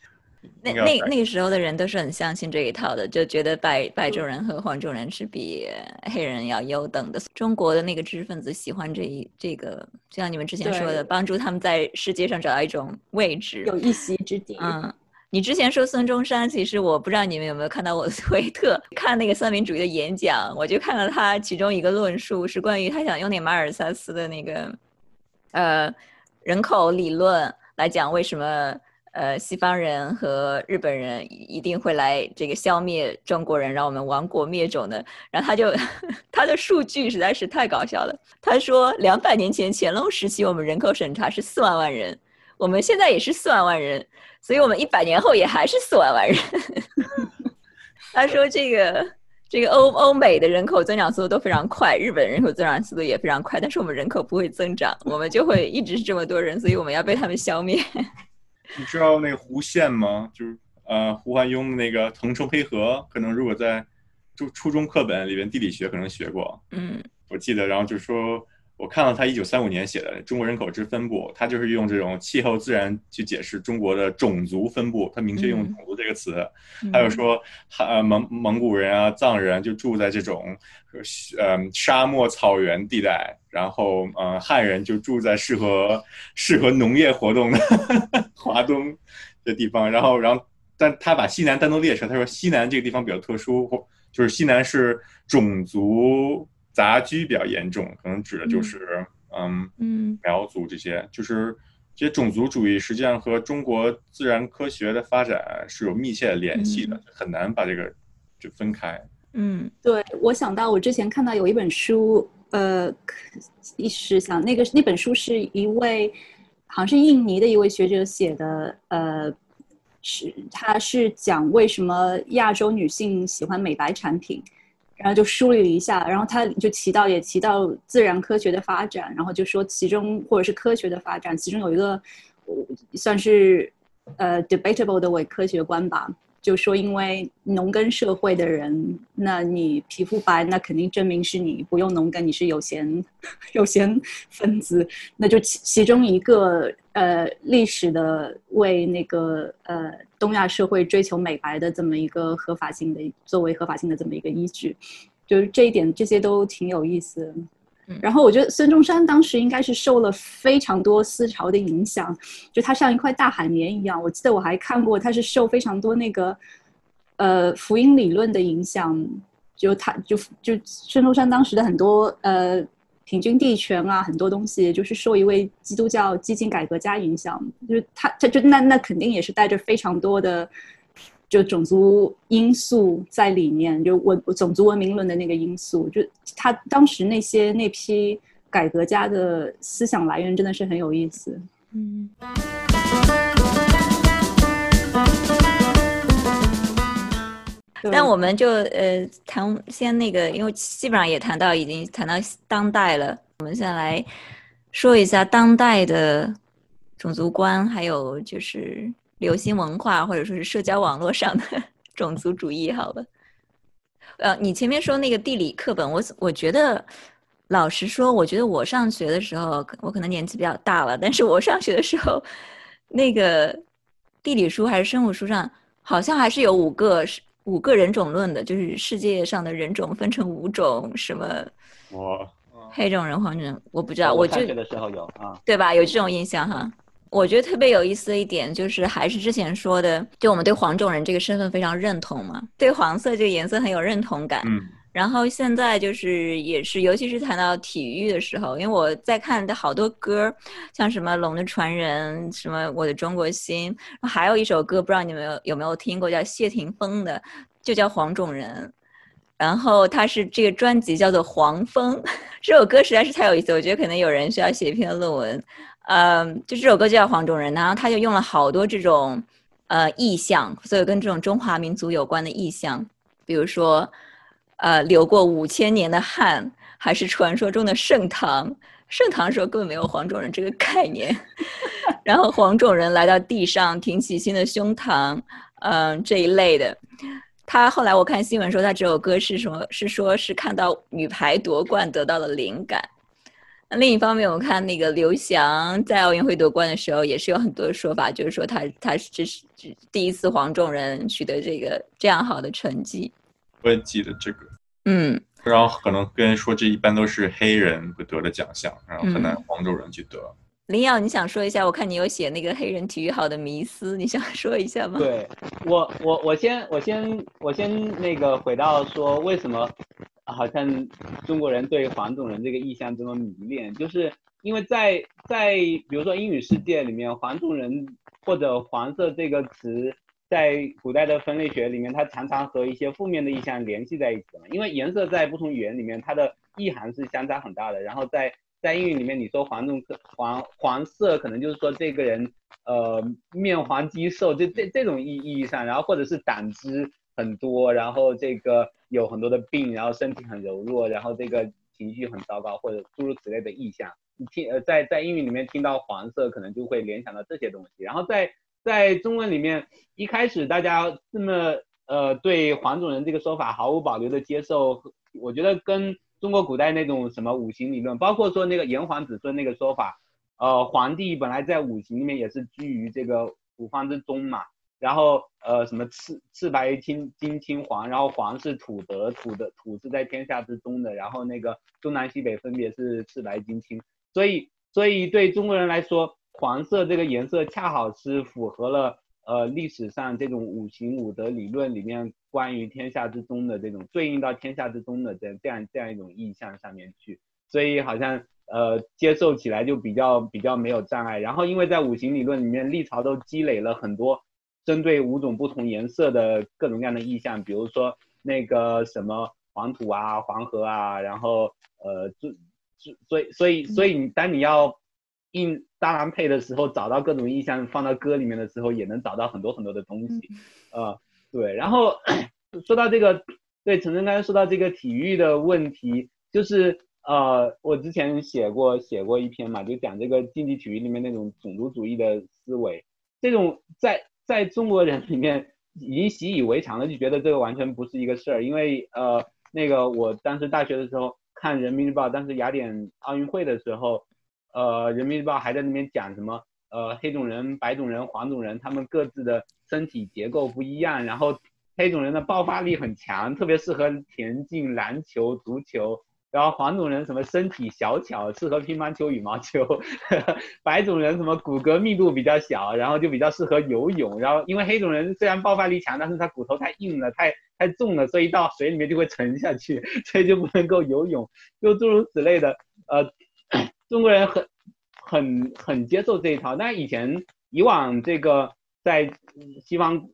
那那那个时候的人都是很相信这一套的，就觉得白白种人和黄种人是比黑人要优等的。中国的那个知识分子喜欢这一这个，就像你们之前说的，帮助他们在世界上找到一种位置，有一席之地。嗯，你之前说孙中山，其实我不知道你们有没有看到我的 推特，看那个三民主义的演讲，我就看到他其中一个论述是关于他想用那马尔萨斯的那个呃人口理论来讲为什么。呃，西方人和日本人一定会来这个消灭中国人，让我们亡国灭种的。然后他就 他的数据实在是太搞笑了。他说，两百年前乾隆时期，我们人口审查是四万万人，我们现在也是四万万人，所以我们一百年后也还是四万万人。他说，这个这个欧欧美的人口增长速度都非常快，日本人口增长速度也非常快，但是我们人口不会增长，我们就会一直是这么多人，所以我们要被他们消灭。你知道那个弧线吗？就是呃，胡焕庸的那个腾冲黑河，可能如果在初初中课本里边地理学可能学过。嗯，我记得，然后就说，我看到他一九三五年写的《中国人口之分布》，他就是用这种气候自然去解释中国的种族分布，他明确用“种族”这个词。还有说，汉蒙蒙古人啊、藏人就住在这种呃沙漠草原地带。然后，呃，汉人就住在适合适合农业活动的 华东的地方。然后，然后，但他把西南单独列出来，他说西南这个地方比较特殊，或就是西南是种族杂居比较严重，可能指的就是嗯嗯苗族这些。就是这些种族主义实际上和中国自然科学的发展是有密切的联系的，很难把这个就分开。嗯，对我想到我之前看到有一本书。呃，一时想那个那本书是一位好像是印尼的一位学者写的，呃，是他是讲为什么亚洲女性喜欢美白产品，然后就梳理了一下，然后他就提到也提到自然科学的发展，然后就说其中或者是科学的发展，其中有一个算是呃 debatable 的伪科学观吧。就说，因为农耕社会的人，那你皮肤白，那肯定证明是你不用农耕，你是有闲 有闲分子。那就其其中一个呃历史的为那个呃东亚社会追求美白的这么一个合法性的作为合法性的这么一个依据，就是这一点，这些都挺有意思。然后我觉得孙中山当时应该是受了非常多思潮的影响，就他像一块大海绵一样。我记得我还看过，他是受非常多那个，呃，福音理论的影响。就他就就孙中山当时的很多呃平均地权啊，很多东西就是受一位基督教激进改革家影响。就是他他就那那肯定也是带着非常多的。就种族因素在里面，就文种族文明论的那个因素，就他当时那些那批改革家的思想来源真的是很有意思。嗯。但我们就呃谈先那个，因为基本上也谈到已经谈到当代了，我们先来说一下当代的种族观，还有就是。流行文化或者说是社交网络上的 种族主义，好吧？呃，你前面说那个地理课本，我我觉得，老实说，我觉得我上学的时候，我可能年纪比较大了，但是我上学的时候，那个地理书还是生物书上，好像还是有五个五个人种论的，就是世界上的人种分成五种，什么我，黑种人、黄种人，我不知道，我我就上学的时候有啊，对吧？有这种印象哈。我觉得特别有意思的一点就是，还是之前说的，就我们对黄种人这个身份非常认同嘛，对黄色这个颜色很有认同感。嗯然后现在就是也是，尤其是谈到体育的时候，因为我在看的好多歌，像什么《龙的传人》，什么《我的中国心》，还有一首歌，不知道你们有有没有听过，叫谢霆锋的，就叫《黄种人》。然后他是这个专辑叫做《黄蜂》，这首歌实在是太有意思，我觉得可能有人需要写一篇论文。嗯，就这首歌就叫《黄种人》，然后他就用了好多这种呃意象，所有跟这种中华民族有关的意象，比如说呃流过五千年的汗，还是传说中的盛唐。盛唐时候根本没有黄种人这个概念，然后黄种人来到地上，挺起新的胸膛，嗯这一类的。他后来我看新闻说，他这首歌是什么？是说是看到女排夺冠得到了灵感。那另一方面，我看那个刘翔在奥运会夺冠的时候，也是有很多说法，就是说他他是这是第一次黄种人取得这个这样好的成绩。我也记得这个。嗯，然后可能跟人说，这一般都是黑人会得的奖项，然后很难嗯黄种人去得。林耀，你想说一下？我看你有写那个黑人体育好的迷思，你想说一下吗？对我，我我先我先我先那个回到说，为什么好像中国人对黄种人这个意象这么迷恋，就是因为在在比如说英语世界里面，黄种人或者黄色这个词，在古代的分类学里面，它常常和一些负面的意象联系在一起的嘛，因为颜色在不同语言里面，它的意涵是相差很大的，然后在在英语里面，你说黄种黄黄色，可能就是说这个人呃面黄肌瘦，这这这种意意义上，然后或者是胆汁很多，然后这个有很多的病，然后身体很柔弱，然后这个情绪很糟糕，或者诸如此类的意象。你听呃在在英语里面听到黄色，可能就会联想到这些东西。然后在在中文里面，一开始大家这么呃对黄种人这个说法毫无保留的接受，我觉得跟中国古代那种什么五行理论，包括说那个炎黄子孙那个说法，呃，皇帝本来在五行里面也是居于这个五方之中嘛，然后呃什么赤赤白青金青黄，然后黄是土德，土的土是在天下之中的，然后那个东南西北分别是赤白金青，所以所以对中国人来说，黄色这个颜色恰好是符合了。呃，历史上这种五行五德理论里面关于天下之中的这种对应到天下之中的这这样这样一种意象上面去，所以好像呃接受起来就比较比较没有障碍。然后因为在五行理论里面，历朝都积累了很多针对五种不同颜色的各种各样的意象，比如说那个什么黄土啊、黄河啊，然后呃，就就所以所以所以你当你要印当然配的时候，找到各种意象放到歌里面的时候，也能找到很多很多的东西，呃，对。然后 说到这个，对陈晨刚才说到这个体育的问题，就是呃，我之前写过写过一篇嘛，就讲这个竞技体育里面那种种族主义的思维，这种在在中国人里面已经习以为常了，就觉得这个完全不是一个事儿，因为呃，那个我当时大学的时候看人民日报，当时雅典奥运会的时候。呃，人民日报还在那边讲什么？呃，黑种人、白种人、黄种人，他们各自的身体结构不一样，然后黑种人的爆发力很强，特别适合田径、篮球、足球。然后黄种人什么身体小巧，适合乒乓球、羽毛球；白种人什么骨骼密度比较小，然后就比较适合游泳。然后因为黑种人虽然爆发力强，但是他骨头太硬了，太太重了，所以到水里面就会沉下去，所以就不能够游泳，就诸如此类的。呃。中国人很很很接受这一套，但以前以往这个在西方，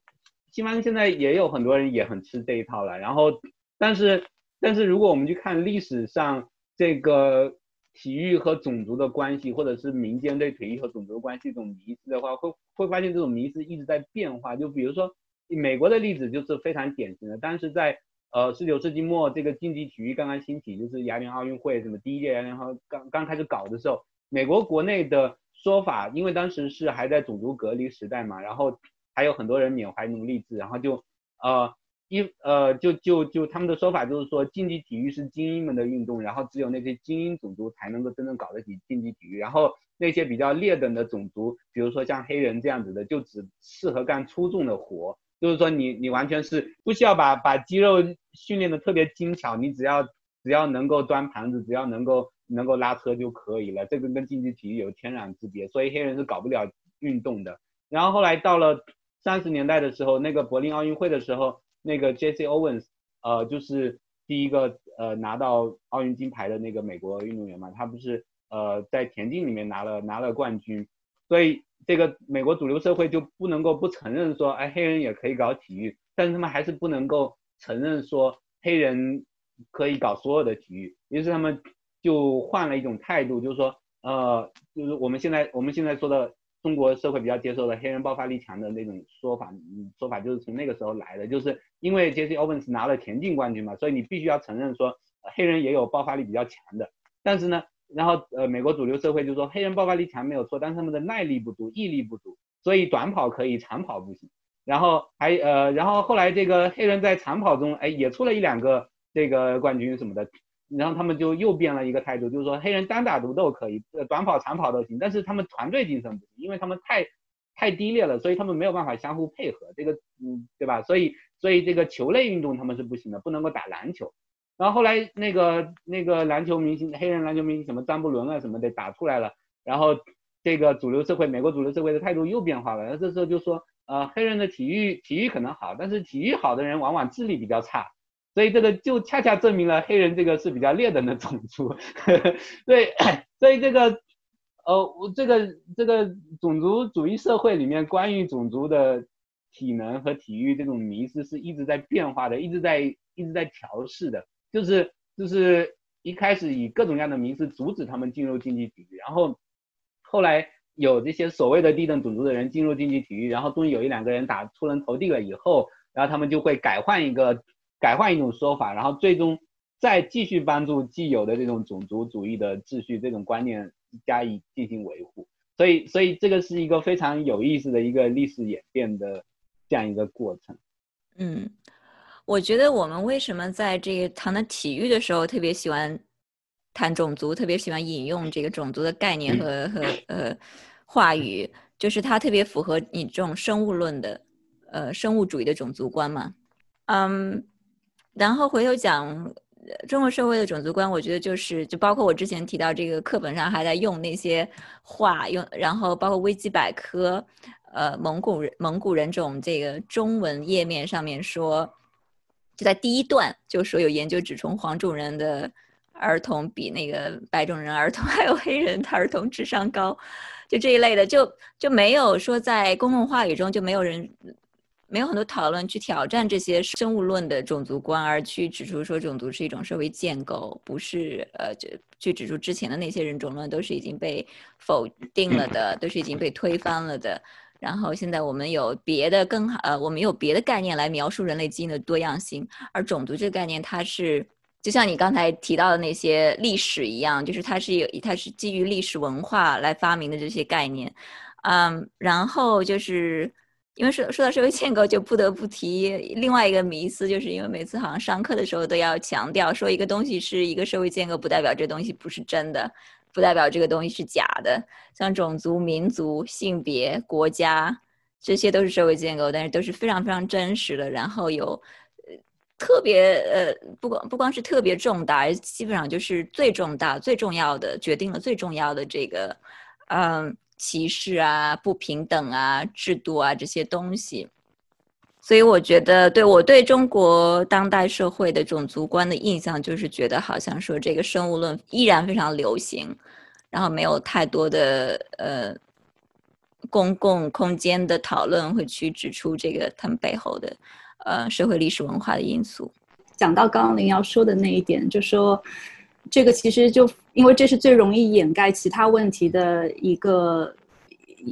西方现在也有很多人也很吃这一套了。然后，但是但是如果我们去看历史上这个体育和种族的关系，或者是民间对体育和种族的关系这种迷思的话，会会发现这种迷思一直在变化。就比如说美国的例子就是非常典型的，但是在呃，十九世纪末，这个竞技体育刚刚兴起，就是雅典奥运会，什么第一届雅典奥刚刚开始搞的时候，美国国内的说法，因为当时是还在种族隔离时代嘛，然后还有很多人缅怀奴隶制，然后就呃一呃，就就就他们的说法就是说，竞技体育是精英们的运动，然后只有那些精英种族才能够真正搞得起竞技体育，然后那些比较劣等的种族，比如说像黑人这样子的，就只适合干粗重的活，就是说你你完全是不需要把把肌肉训练的特别精巧，你只要只要能够端盘子，只要能够能够拉车就可以了，这个跟竞技体育有天壤之别，所以黑人是搞不了运动的。然后后来到了三十年代的时候，那个柏林奥运会的时候。那个 J.C. Owens，呃，就是第一个呃拿到奥运金牌的那个美国运动员嘛，他不是呃在田径里面拿了拿了冠军，所以这个美国主流社会就不能够不承认说，哎，黑人也可以搞体育，但是他们还是不能够承认说黑人可以搞所有的体育，于是他们就换了一种态度，就是说，呃，就是我们现在我们现在说的。中国社会比较接受的黑人爆发力强的那种说法，说法就是从那个时候来的，就是因为 Jesse Owens 拿了田径冠军嘛，所以你必须要承认说黑人也有爆发力比较强的。但是呢，然后呃美国主流社会就说黑人爆发力强没有错，但是他们的耐力不足，毅力不足，所以短跑可以，长跑不行。然后还呃然后后来这个黑人在长跑中哎也出了一两个这个冠军什么的。然后他们就又变了一个态度，就是说黑人单打独斗可以，短跑、长跑都行，但是他们团队精神不行，因为他们太太低劣了，所以他们没有办法相互配合，这个，嗯，对吧？所以，所以这个球类运动他们是不行的，不能够打篮球。然后后来那个那个篮球明星，黑人篮球明星什么张伯伦啊什么的打出来了，然后这个主流社会，美国主流社会的态度又变化了，那这时候就说，呃，黑人的体育体育可能好，但是体育好的人往往智力比较差。所以这个就恰恰证明了黑人这个是比较劣等的种族，对，所以这个，呃，我这个这个种族主义社会里面关于种族的体能和体育这种迷思是一直在变化的，一直在一直在调试的，就是就是一开始以各种各样的名词阻止他们进入竞技体育，然后后来有这些所谓的低等种族的人进入竞技体育，然后终于有一两个人打出人头地了以后，然后他们就会改换一个。改换一种说法，然后最终再继续帮助既有的这种种族主义的秩序、这种观念加以进行维护。所以，所以这个是一个非常有意思的一个历史演变的这样一个过程。嗯，我觉得我们为什么在这个谈到体育的时候特别喜欢谈种族，特别喜欢引用这个种族的概念和和呃话语，就是它特别符合你这种生物论的呃生物主义的种族观嘛。嗯。然后回头讲中国社会的种族观，我觉得就是就包括我之前提到这个课本上还在用那些话用，然后包括维基百科，呃，蒙古人蒙古人种这个中文页面上面说，就在第一段就说有研究指出黄种人的儿童比那个白种人儿童 还有黑人的儿童智商高，就这一类的，就就没有说在公共话语中就没有人。没有很多讨论去挑战这些生物论的种族观，而去指出说种族是一种社会建构，不是呃，就去指出之前的那些人种论都是已经被否定了的，都是已经被推翻了的。然后现在我们有别的更好呃，我们有别的概念来描述人类基因的多样性，而种族这个概念，它是就像你刚才提到的那些历史一样，就是它是有它是基于历史文化来发明的这些概念，嗯，然后就是。因为说说到社会建构，就不得不提另外一个迷思，就是因为每次好像上课的时候都要强调，说一个东西是一个社会建构，不代表这东西不是真的，不代表这个东西是假的。像种族、民族、性别、国家，这些都是社会建构，但是都是非常非常真实的。然后有特别呃，不光不光是特别重大，而基本上就是最重大、最重要的，决定了最重要的这个，嗯。歧视啊，不平等啊，制度啊，这些东西，所以我觉得，对我对中国当代社会的种族观的印象，就是觉得好像说这个生物论依然非常流行，然后没有太多的呃公共空间的讨论会去指出这个他们背后的呃社会历史文化的因素。讲到刚刚林瑶说的那一点，就说。这个其实就因为这是最容易掩盖其他问题的一个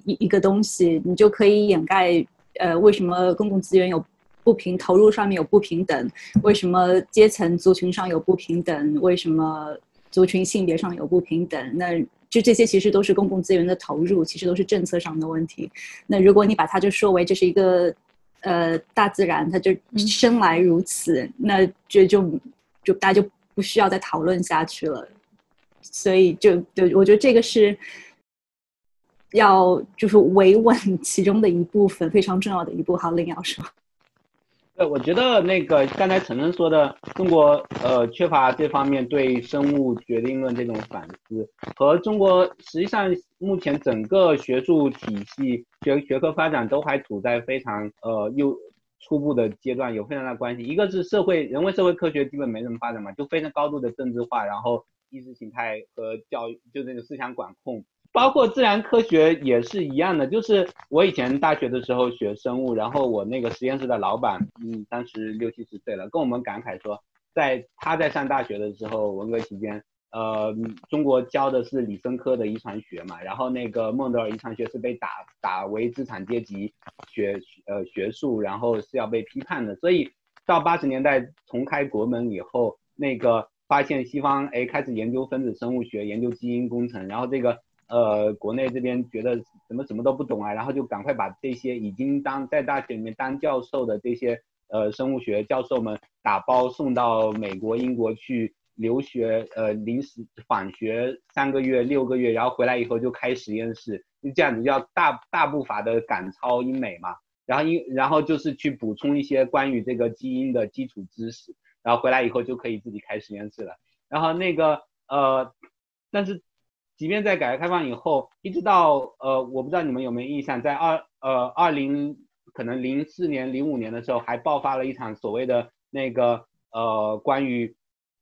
一一个东西，你就可以掩盖呃为什么公共资源有不平投入上面有不平等，为什么阶层族群上有不平等，为什么族群性别上有不平等？那就这些其实都是公共资源的投入，其实都是政策上的问题。那如果你把它就说为这是一个呃大自然，它就生来如此，那就就就大家就不需要再讨论下去了。所以就就我觉得这个是要就是维稳其中的一部分，非常重要的一步。好，林瑶说。对，我觉得那个刚才陈晨说的，中国呃缺乏这方面对生物决定论这种反思，和中国实际上目前整个学术体系学学科发展都还处在非常呃又初步的阶段，有非常大关系。一个是社会人文社会科学基本没什么发展嘛，就非常高度的政治化，然后意识形态和教育就那个思想管控。包括自然科学也是一样的，就是我以前大学的时候学生物，然后我那个实验室的老板，嗯，当时六七十岁了，跟我们感慨说，在他在上大学的时候，文革期间，呃，中国教的是理生科的遗传学嘛，然后那个孟德尔遗传学是被打打为资产阶级学呃学术，然后是要被批判的，所以到八十年代重开国门以后，那个发现西方哎开始研究分子生物学，研究基因工程，然后这个。呃，国内这边觉得怎么什么都不懂啊，然后就赶快把这些已经当在大学里面当教授的这些呃生物学教授们打包送到美国、英国去留学，呃，临时访学三个月、六个月，然后回来以后就开实验室，就这样子要大大步伐的赶超英美嘛，然后英然后就是去补充一些关于这个基因的基础知识，然后回来以后就可以自己开实验室了，然后那个呃，但是。即便在改革开放以后，一直到呃，我不知道你们有没有印象，在二呃二零可能零四年、零五年的时候，还爆发了一场所谓的那个呃关于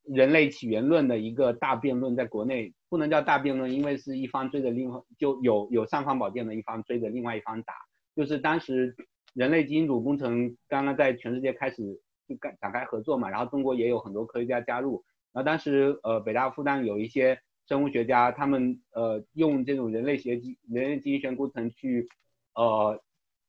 人类起源论的一个大辩论，在国内不能叫大辩论，因为是一方追着另就有有尚方宝剑的一方追着另外一方打，就是当时人类基因组工程刚刚在全世界开始就展展开合作嘛，然后中国也有很多科学家加入，然后当时呃北大复旦有一些。生物学家他们呃用这种人类学基人类基因学工程去呃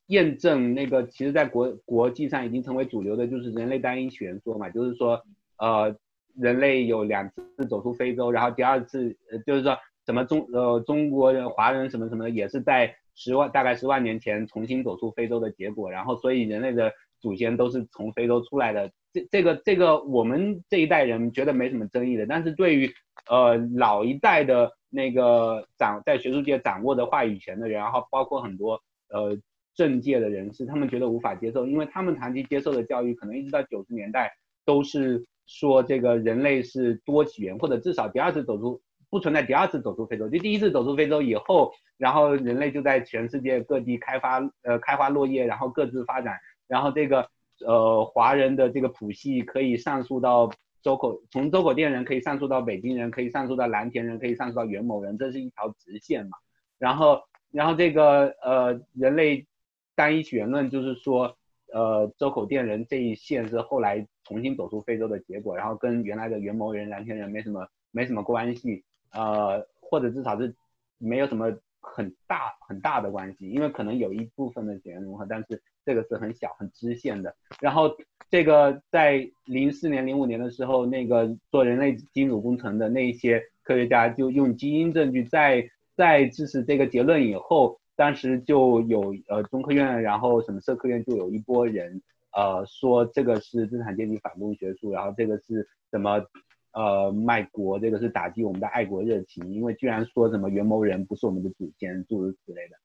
验证那个其实在国国际上已经成为主流的就是人类单一起源说嘛，就是说呃人类有两次走出非洲，然后第二次呃就是说什么中呃中国人华人什么什么也是在十万大概十万年前重新走出非洲的结果，然后所以人类的祖先都是从非洲出来的。这这个这个我们这一代人觉得没什么争议的，但是对于呃老一代的那个掌在学术界掌握的话语权的人，然后包括很多呃政界的人士，他们觉得无法接受，因为他们长期接受的教育可能一直到九十年代都是说这个人类是多起源，或者至少第二次走出不存在第二次走出非洲，就第一次走出非洲以后，然后人类就在全世界各地开发呃开花落叶，然后各自发展，然后这个。呃，华人的这个谱系可以上溯到周口，从周口店人可以上溯到北京人，可以上溯到蓝田人，可以上溯到元谋人，这是一条直线嘛。然后，然后这个呃人类单一起源论就是说，呃周口店人这一线是后来重新走出非洲的结果，然后跟原来的元谋人、蓝田人没什么没什么关系，呃或者至少是没有什么。很大很大的关系，因为可能有一部分的起源融合，但是这个是很小很支线的。然后这个在零四年零五年的时候，那个做人类基因组工程的那些科学家就用基因证据在在支持这个结论以后，当时就有呃中科院，然后什么社科院就有一波人呃说这个是资产阶级反动学术，然后这个是什么？呃，卖国这个是打击我们的爱国热情，因为居然说什么元谋人不是我们的祖先，诸如此类的。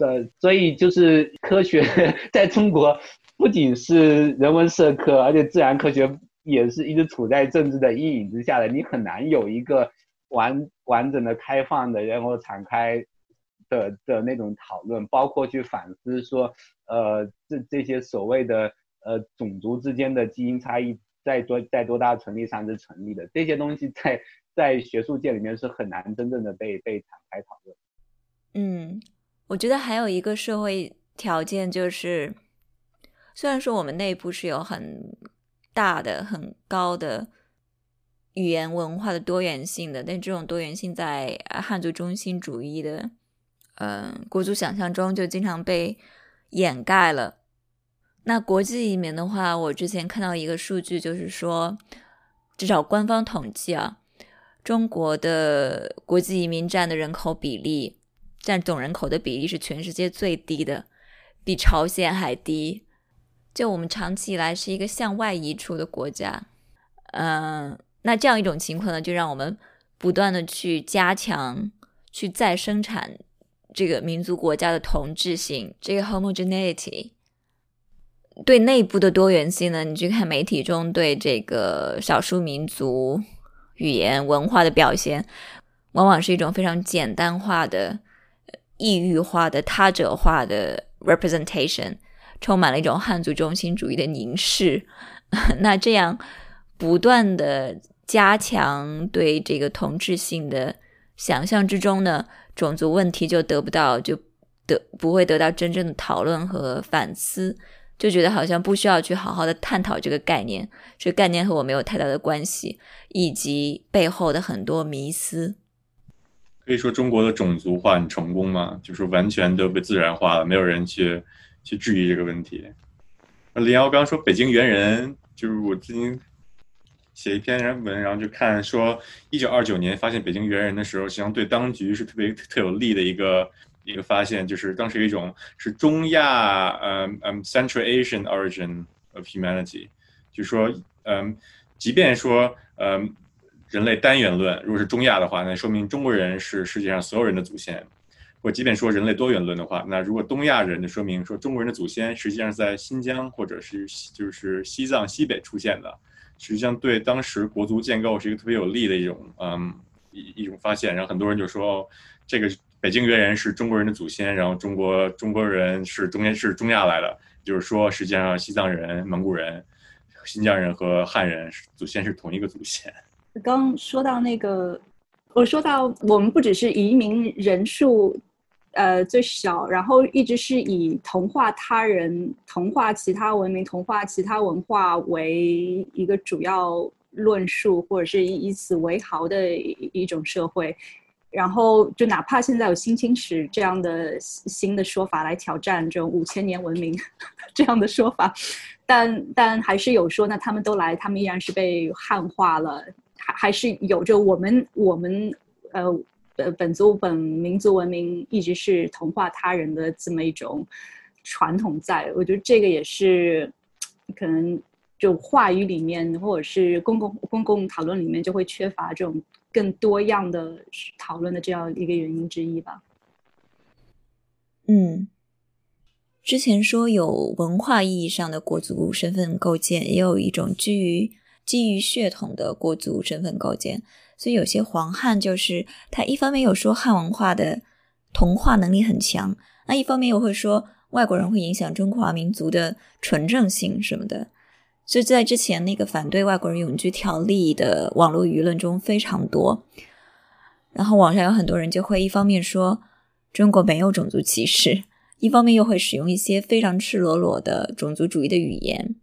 呃所以就是科学 在中国不仅是人文社科，而且自然科学也是一直处在政治的阴影之下的。你很难有一个完完整的、开放的，然后敞开的的那种讨论，包括去反思说，呃，这这些所谓的呃种族之间的基因差异。在多在多大成立上是成立的，这些东西在在学术界里面是很难真正的被被展开讨论。嗯，我觉得还有一个社会条件就是，虽然说我们内部是有很大的、很高的语言文化的多元性的，但这种多元性在汉族中心主义的嗯国族想象中就经常被掩盖了。那国际移民的话，我之前看到一个数据，就是说，至少官方统计啊，中国的国际移民占的人口比例，占总人口的比例是全世界最低的，比朝鲜还低。就我们长期以来是一个向外移出的国家，嗯，那这样一种情况呢，就让我们不断的去加强、去再生产这个民族国家的同质性，这个 homogeneity。对内部的多元性呢，你去看媒体中对这个少数民族语言文化的表现，往往是一种非常简单化的、异域化的、他者化的 representation。充满了一种汉族中心主义的凝视，那这样不断的加强对这个同质性的想象之中呢，种族问题就得不到就得不会得到真正的讨论和反思，就觉得好像不需要去好好的探讨这个概念，这概念和我没有太大的关系，以及背后的很多迷思。可以说中国的种族化很成功吗？就是完全都被自然化了，没有人去。去质疑这个问题。林瑶刚说北京猿人，就是我最近写一篇文，然后就看说，一九二九年发现北京猿人的时候，实际上对当局是特别特有利的一个一个发现，就是当时一种是中亚，嗯嗯，Central Asian origin of humanity，就说，嗯，即便说，嗯，人类单元论，如果是中亚的话，那说明中国人是世界上所有人的祖先。或即便说人类多元论的话，那如果东亚人就说明说中国人的祖先实际上是在新疆或者是就是西藏西北出现的，实际上对当时国族建构是一个特别有利的一种嗯一一种发现。然后很多人就说这个北京猿人是中国人的祖先，然后中国中国人是中间是中亚来的，就是说实际上西藏人、蒙古人、新疆人和汉人祖先是同一个祖先。刚说到那个，我说到我们不只是移民人数。呃，最小，然后一直是以同化他人、同化其他文明、同化其他文化为一个主要论述，或者是以以此为豪的一种社会。然后，就哪怕现在有新清史这样的新的说法来挑战这种五千年文明 这样的说法，但但还是有说，那他们都来，他们依然是被汉化了，还还是有着我们我们呃。呃，本族本民族文明一直是同化他人的这么一种传统，在我觉得这个也是可能就话语里面或者是公共公共讨论里面就会缺乏这种更多样的讨论的这样一个原因之一吧。嗯，之前说有文化意义上的国族身份构建，也有一种基于基于血统的国族身份构建。所以有些黄汉就是他一方面有说汉文化的同化能力很强，那一方面又会说外国人会影响中华民族的纯正性什么的。所以在之前那个反对外国人永居条例的网络舆论中非常多，然后网上有很多人就会一方面说中国没有种族歧视，一方面又会使用一些非常赤裸裸的种族主义的语言，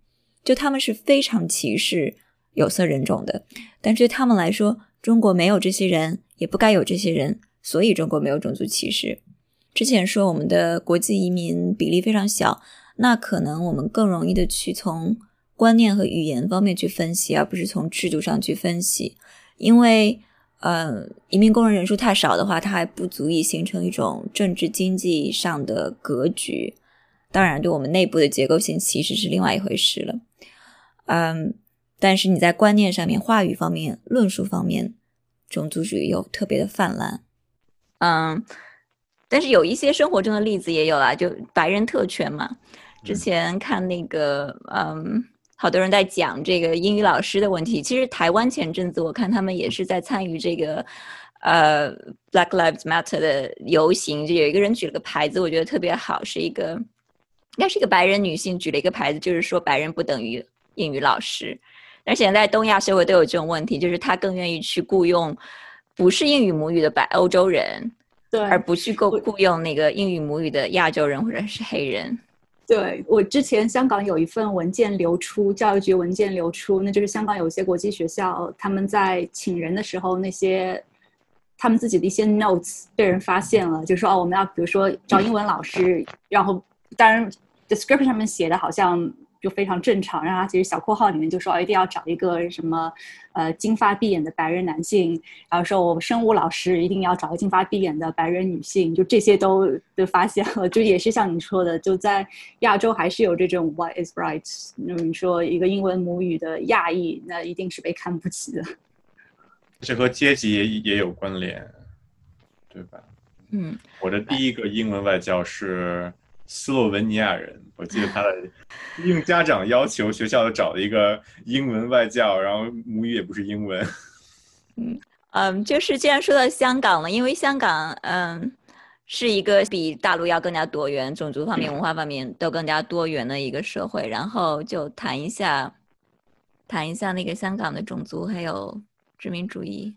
就他们是非常歧视有色人种的，但对他们来说。中国没有这些人，也不该有这些人，所以中国没有种族歧视。之前说我们的国际移民比例非常小，那可能我们更容易的去从观念和语言方面去分析，而不是从制度上去分析。因为，呃，移民工人人数太少的话，它还不足以形成一种政治经济上的格局。当然，对我们内部的结构性歧视是另外一回事了。嗯。但是你在观念上面、话语方面、论述方面，种族主义又特别的泛滥。嗯，但是有一些生活中的例子也有啦，就白人特权嘛。之前看那个，嗯，好多人在讲这个英语老师的问题。其实台湾前阵子我看他们也是在参与这个，呃，Black Lives Matter 的游行，就有一个人举了个牌子，我觉得特别好，是一个应该是一个白人女性举了一个牌子，就是说白人不等于英语老师。而且在东亚社会都有这种问题，就是他更愿意去雇佣不是英语母语的白欧洲人，对，而不去雇雇佣那个英语母语的亚洲人或者是黑人。对我之前香港有一份文件流出，教育局文件流出，那就是香港有些国际学校他们在请人的时候，那些他们自己的一些 notes 被人发现了，就说哦，我们要比如说找英文老师，然后当然 description 上面写的好像。就非常正常。然后他其实小括号里面就说一定要找一个什么呃金发碧眼的白人男性，然后说我们生物老师一定要找个金发碧眼的白人女性，就这些都都发现了。就也是像你说的，就在亚洲还是有这种 white is right。那你说一个英文母语的亚裔，那一定是被看不起的。这和阶级也也有关联，对吧？嗯，我的第一个英文外教是斯洛文尼亚人，我记得他的应家长要求，学校找了一个英文外教，然后母语也不是英文。嗯嗯，就是既然说到香港了，因为香港嗯是一个比大陆要更加多元，种族方面、文化方面都更加多元的一个社会，然后就谈一下谈一下那个香港的种族还有殖民主义。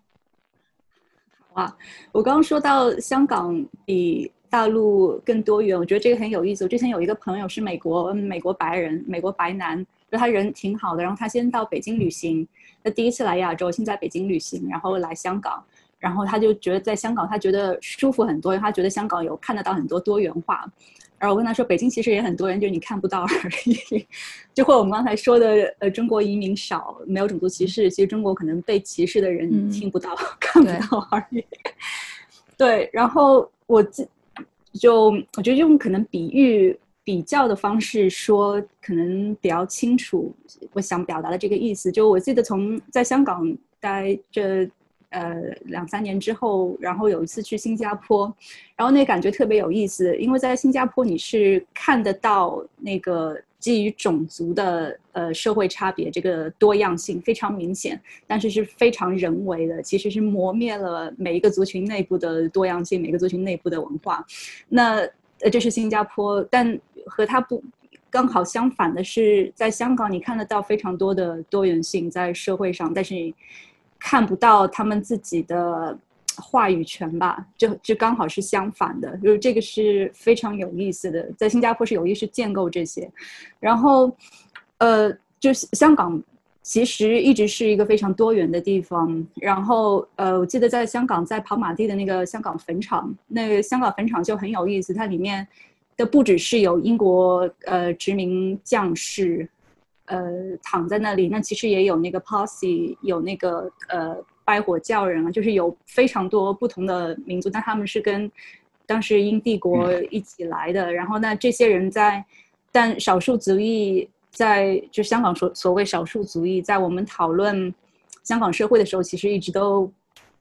哇，我刚刚说到香港比大陆更多元，我觉得这个很有意思。我之前有一个朋友是美国美国白人，美国白男，就他人挺好的。然后他先到北京旅行，他第一次来亚洲，先在北京旅行，然后来香港，然后他就觉得在香港他觉得舒服很多，因为他觉得香港有看得到很多多元化。然后我跟他说，北京其实也很多人，就是你看不到而已。就或我们刚才说的，呃，中国移民少，没有种族歧视，其实中国可能被歧视的人听不到、看不到而已。对，然后我就就我觉得用可能比喻、比较的方式说，可能比较清楚我想表达的这个意思。就我记得从在香港待这。呃，两三年之后，然后有一次去新加坡，然后那感觉特别有意思，因为在新加坡你是看得到那个基于种族的呃社会差别，这个多样性非常明显，但是是非常人为的，其实是磨灭了每一个族群内部的多样性，每个族群内部的文化。那呃，这是新加坡，但和它不刚好相反的是，在香港你看得到非常多的多元性在社会上，但是你。看不到他们自己的话语权吧？就就刚好是相反的，就是这个是非常有意思的。在新加坡是有意识建构这些，然后，呃，就是香港其实一直是一个非常多元的地方。然后，呃，我记得在香港在跑马地的那个香港坟场，那个香港坟场就很有意思，它里面的不只是有英国呃殖民将士。呃，躺在那里，那其实也有那个 Posse，有那个呃拜火教人啊，就是有非常多不同的民族，但他们是跟当时英帝国一起来的。然后那这些人在，但少数族裔在就香港所所谓少数族裔，在我们讨论香港社会的时候，其实一直都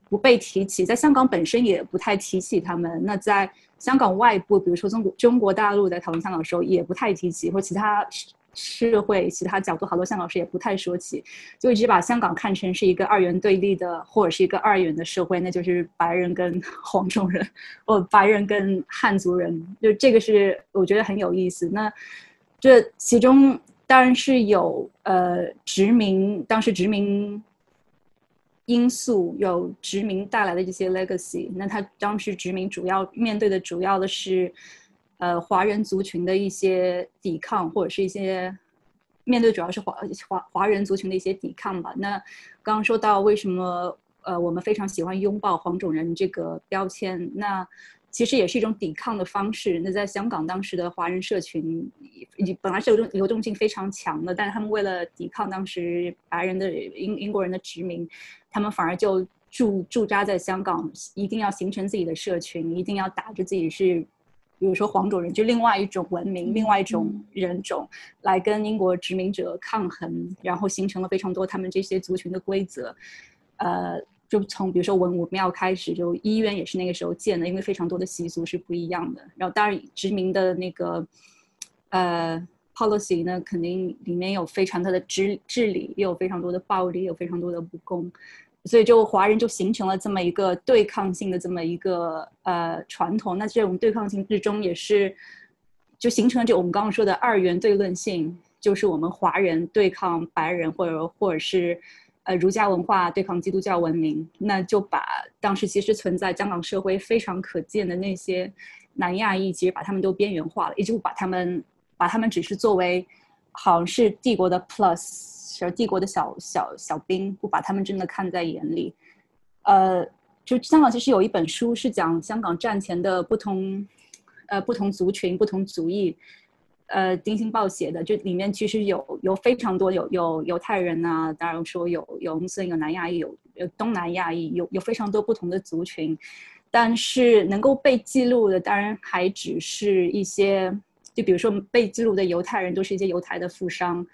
不被提起，在香港本身也不太提起他们。那在香港外部，比如说中国中国大陆在讨论香港的时候，也不太提起，或其他。社会其他角度，好多香港师也不太说起，就一直把香港看成是一个二元对立的，或者是一个二元的社会，那就是白人跟 黄种人，或白人跟汉族人，就这个是我觉得很有意思。那这其中当然是有呃殖民，当时殖民因素，有殖民带来的这些 legacy。那他当时殖民主要面对的主要的是。呃，华人族群的一些抵抗，或者是一些面对主要是华华华人族群的一些抵抗吧。那刚刚说到为什么呃我们非常喜欢拥抱黄种人这个标签，那其实也是一种抵抗的方式。那在香港当时的华人社群，本来是流动流动性非常强的，但是他们为了抵抗当时白人的英英国人的殖民，他们反而就驻驻扎在香港，一定要形成自己的社群，一定要打着自己是。比如说黄种人，就另外一种文明，另外一种人种，来跟英国殖民者抗衡，然后形成了非常多他们这些族群的规则。呃，就从比如说文武庙开始，就医院也是那个时候建的，因为非常多的习俗是不一样的。然后当然殖民的那个呃 policy 呢，肯定里面有非常多的治治理，也有非常多的暴力，有非常多的不公。所以，就华人就形成了这么一个对抗性的这么一个呃传统。那这种对抗性之中，也是就形成了就我们刚刚说的二元对论性，就是我们华人对抗白人，或者或者是呃儒家文化对抗基督教文明。那就把当时其实存在香港社会非常可见的那些南亚裔，其实把他们都边缘化了，也就把他们把他们只是作为好像是帝国的 plus。帝国的小小小兵，不把他们真的看在眼里。呃，就香港其实有一本书是讲香港战前的不同，呃，不同族群、不同族裔，呃《丁新报》写的，就里面其实有有非常多有有犹太人啊，当然说有有穆斯林、有南亚裔、有有东南亚裔，有有非常多不同的族群，但是能够被记录的，当然还只是一些，就比如说被记录的犹太人都是一些犹太的富商。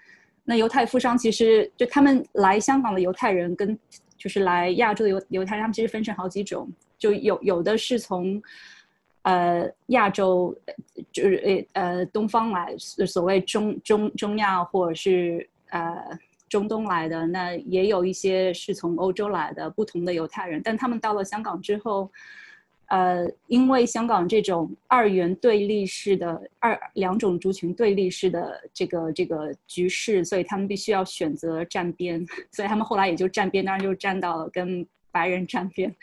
那犹太富商其实就他们来香港的犹太人，跟就是来亚洲的犹犹太人，他们其实分成好几种，就有有的是从。呃，亚洲就是呃呃东方来，所谓中中中亚或者是呃中东来的，那也有一些是从欧洲来的不同的犹太人，但他们到了香港之后，呃，因为香港这种二元对立式的二两种族群对立式的这个这个局势，所以他们必须要选择站边，所以他们后来也就站边，当然就站到了跟白人站边，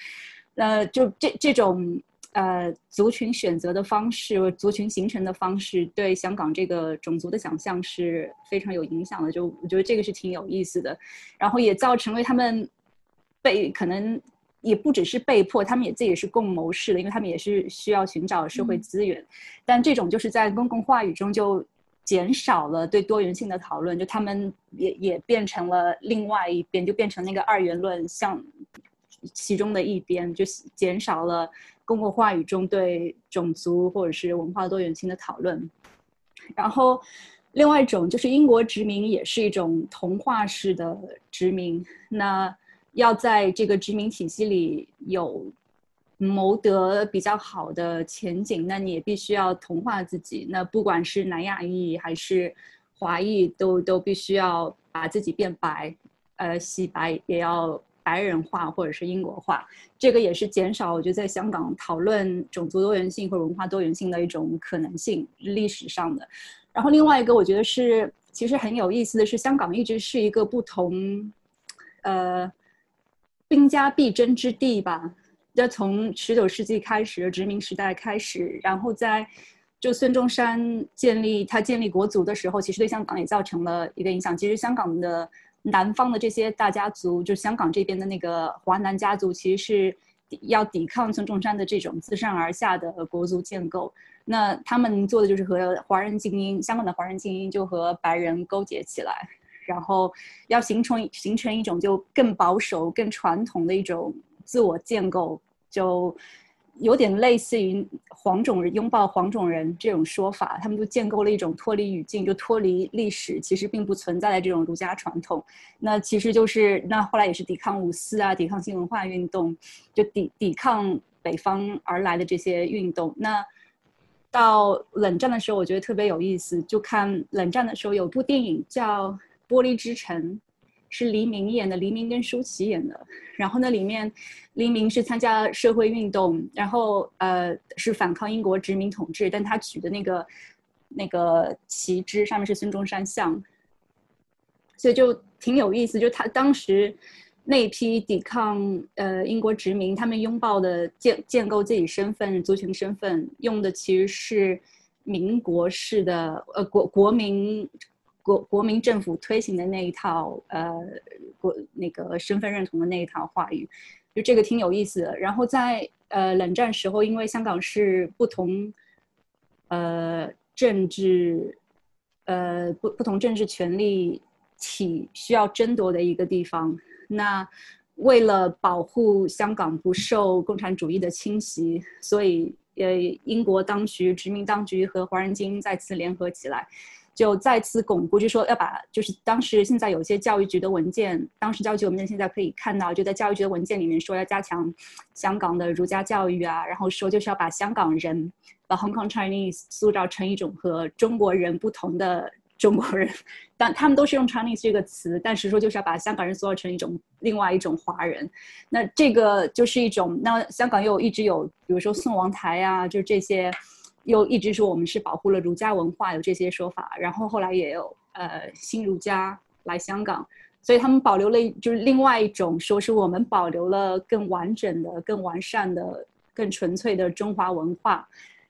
呃，就这这种。呃，族群选择的方式，族群形成的方式，对香港这个种族的想象是非常有影响的。就我觉得这个是挺有意思的，然后也造成为他们被可能也不只是被迫，他们也自己也是共谋式的，因为他们也是需要寻找社会资源。但这种就是在公共话语中就减少了对多元性的讨论，就他们也也变成了另外一边，就变成那个二元论，像其中的一边，就减少了。公共话语中对种族或者是文化多元性的讨论，然后另外一种就是英国殖民也是一种同化式的殖民。那要在这个殖民体系里有谋得比较好的前景，那你也必须要同化自己。那不管是南亚裔还是华裔，都都必须要把自己变白，呃，洗白也要。白人化或者是英国化，这个也是减少我觉得在香港讨论种族多元性或文化多元性的一种可能性，历史上的。然后另外一个我觉得是其实很有意思的是，香港一直是一个不同，呃，兵家必争之地吧。要从十九世纪开始殖民时代开始，然后在就孙中山建立他建立国族的时候，其实对香港也造成了一个影响。其实香港的。南方的这些大家族，就香港这边的那个华南家族，其实是要抵抗孙中山的这种自上而下的国族建构。那他们做的就是和华人精英，香港的华人精英就和白人勾结起来，然后要形成形成一种就更保守、更传统的一种自我建构，就。有点类似于黄种人拥抱黄种人这种说法，他们就建构了一种脱离语境，就脱离历史，其实并不存在的这种儒家传统。那其实就是那后来也是抵抗五四啊，抵抗新文化运动，就抵抵抗北方而来的这些运动。那到冷战的时候，我觉得特别有意思，就看冷战的时候有部电影叫《玻璃之城》。是黎明演的，黎明跟舒淇演的。然后那里面，黎明是参加社会运动，然后呃是反抗英国殖民统治，但他举的那个那个旗帜上面是孙中山像，所以就挺有意思。就他当时那批抵抗呃英国殖民，他们拥抱的建建构自己身份、族群身份，用的其实是民国式的呃国国民。国国民政府推行的那一套，呃，国那个身份认同的那一套话语，就这个挺有意思的。然后在呃冷战时候，因为香港是不同，呃政治，呃不不同政治权力体需要争夺的一个地方。那为了保护香港不受共产主义的侵袭，所以呃英国当局、殖民当局和华人精英再次联合起来。就再次巩固，就说要把，就是当时现在有些教育局的文件，当时教育局文件现在可以看到，就在教育局的文件里面说要加强香港的儒家教育啊，然后说就是要把香港人，把 Hong Kong Chinese 塑造成一种和中国人不同的中国人，但他们都是用 Chinese 这个词，但是说就是要把香港人塑造成一种另外一种华人，那这个就是一种，那香港又一直有，比如说宋王台啊，就这些。又一直说我们是保护了儒家文化，有这些说法。然后后来也有呃新儒家来香港，所以他们保留了就是另外一种说是我们保留了更完整的、更完善的、更纯粹的中华文化。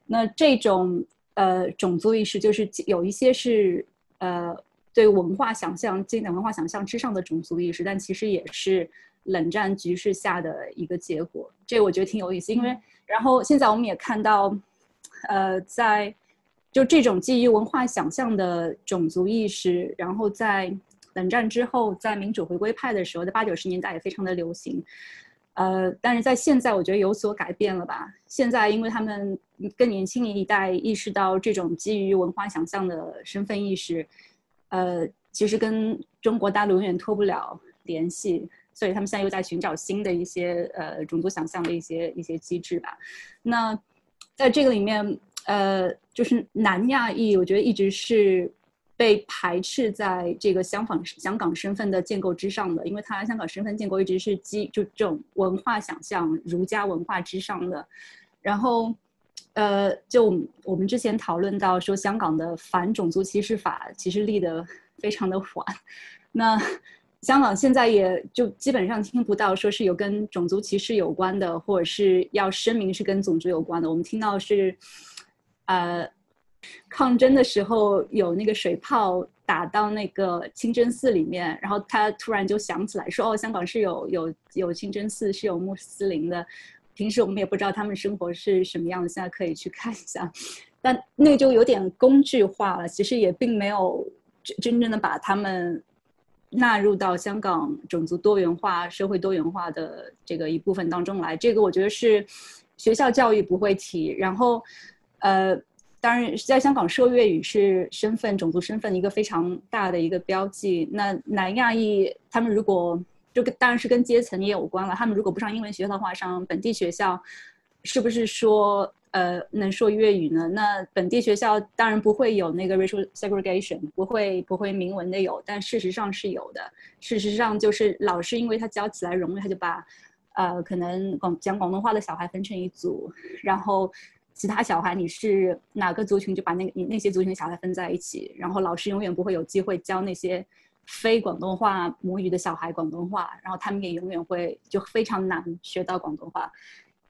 那这种呃种族意识就是有一些是呃对文化想象、经典文化想象之上的种族意识，但其实也是冷战局势下的一个结果。这我觉得挺有意思，因为然后现在我们也看到。呃，在就这种基于文化想象的种族意识，然后在冷战之后，在民主回归派的时候，在八九十年代也非常的流行。呃，但是在现在，我觉得有所改变了吧？现在，因为他们更年轻一代意识到这种基于文化想象的身份意识，呃，其实跟中国大陆永远脱不了联系，所以他们现在又在寻找新的一些呃种族想象的一些一些机制吧。那在这个里面，呃，就是南亚裔，我觉得一直是。被排斥在这个香港香港身份的建构之上的，因为他香港身份建构一直是基就这种文化想象儒家文化之上的。然后，呃，就我们之前讨论到说，香港的反种族歧视法其实立得非常的缓。那香港现在也就基本上听不到说是有跟种族歧视有关的，或者是要声明是跟种族有关的。我们听到是，呃。抗争的时候有那个水炮打到那个清真寺里面，然后他突然就想起来说：“哦，香港是有有有清真寺，是有穆斯林的。平时我们也不知道他们生活是什么样的，现在可以去看一下。但那就有点工具化了，其实也并没有真真正的把他们纳入到香港种族多元化、社会多元化的这个一部分当中来。这个我觉得是学校教育不会提，然后呃。”当然，在香港说粤语是身份、种族身份一个非常大的一个标记。那南亚裔他们如果就跟当然是跟阶层也有关了。他们如果不上英文学校的话，上本地学校，是不是说呃能说粤语呢？那本地学校当然不会有那个 racial segregation，不会不会明文的有，但事实上是有的。事实上就是老师因为他教起来容易，他就把呃可能广讲广东话的小孩分成一组，然后。其他小孩，你是哪个族群，就把那个你那些族群的小孩分在一起，然后老师永远不会有机会教那些非广东话母语的小孩广东话，然后他们也永远会就非常难学到广东话。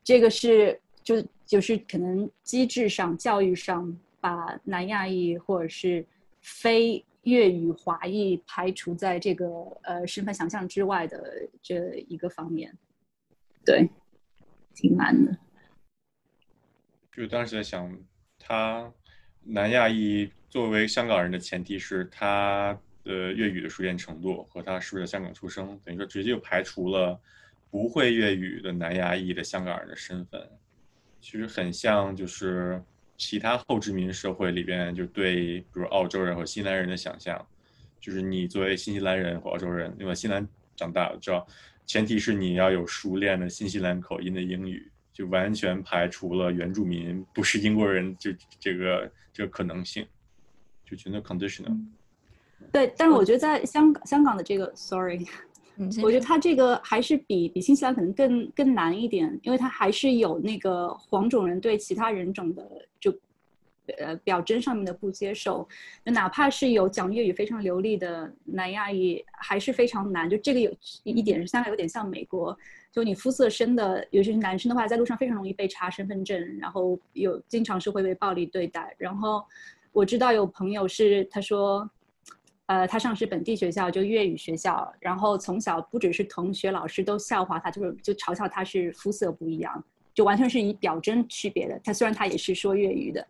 这个是就就是可能机制上、教育上把南亚裔或者是非粤语华裔排除在这个呃身份想象之外的这一个方面，对，挺难的。就当时在想，他南亚裔作为香港人的前提是他的粤语的熟练程度和他是不是在香港出生，等于说直接就排除了不会粤语的南亚裔的香港人的身份。其实很像就是其他后殖民社会里边就对比如澳洲人和新西兰人的想象，就是你作为新西兰人或澳洲人，因为新西兰长大，知道前提是你要有熟练的新西兰口音的英语。就完全排除了原住民不是英国人这这个这个可能性，就觉得 conditional。对，但是我觉得在香港香港的这个，sorry，我觉得他这个还是比比新西兰可能更更难一点，因为他还是有那个黄种人对其他人种的就呃表征上面的不接受，就哪怕是有讲粤语非常流利的南亚裔，还是非常难。就这个有一点是，相当有点像美国。就你肤色深的，尤其是男生的话，在路上非常容易被查身份证，然后有经常是会被暴力对待。然后我知道有朋友是他说，呃，他上是本地学校，就粤语学校，然后从小不只是同学、老师都笑话他，就是就嘲笑他是肤色不一样，就完全是以表征区别的。他虽然他也是说粤语的，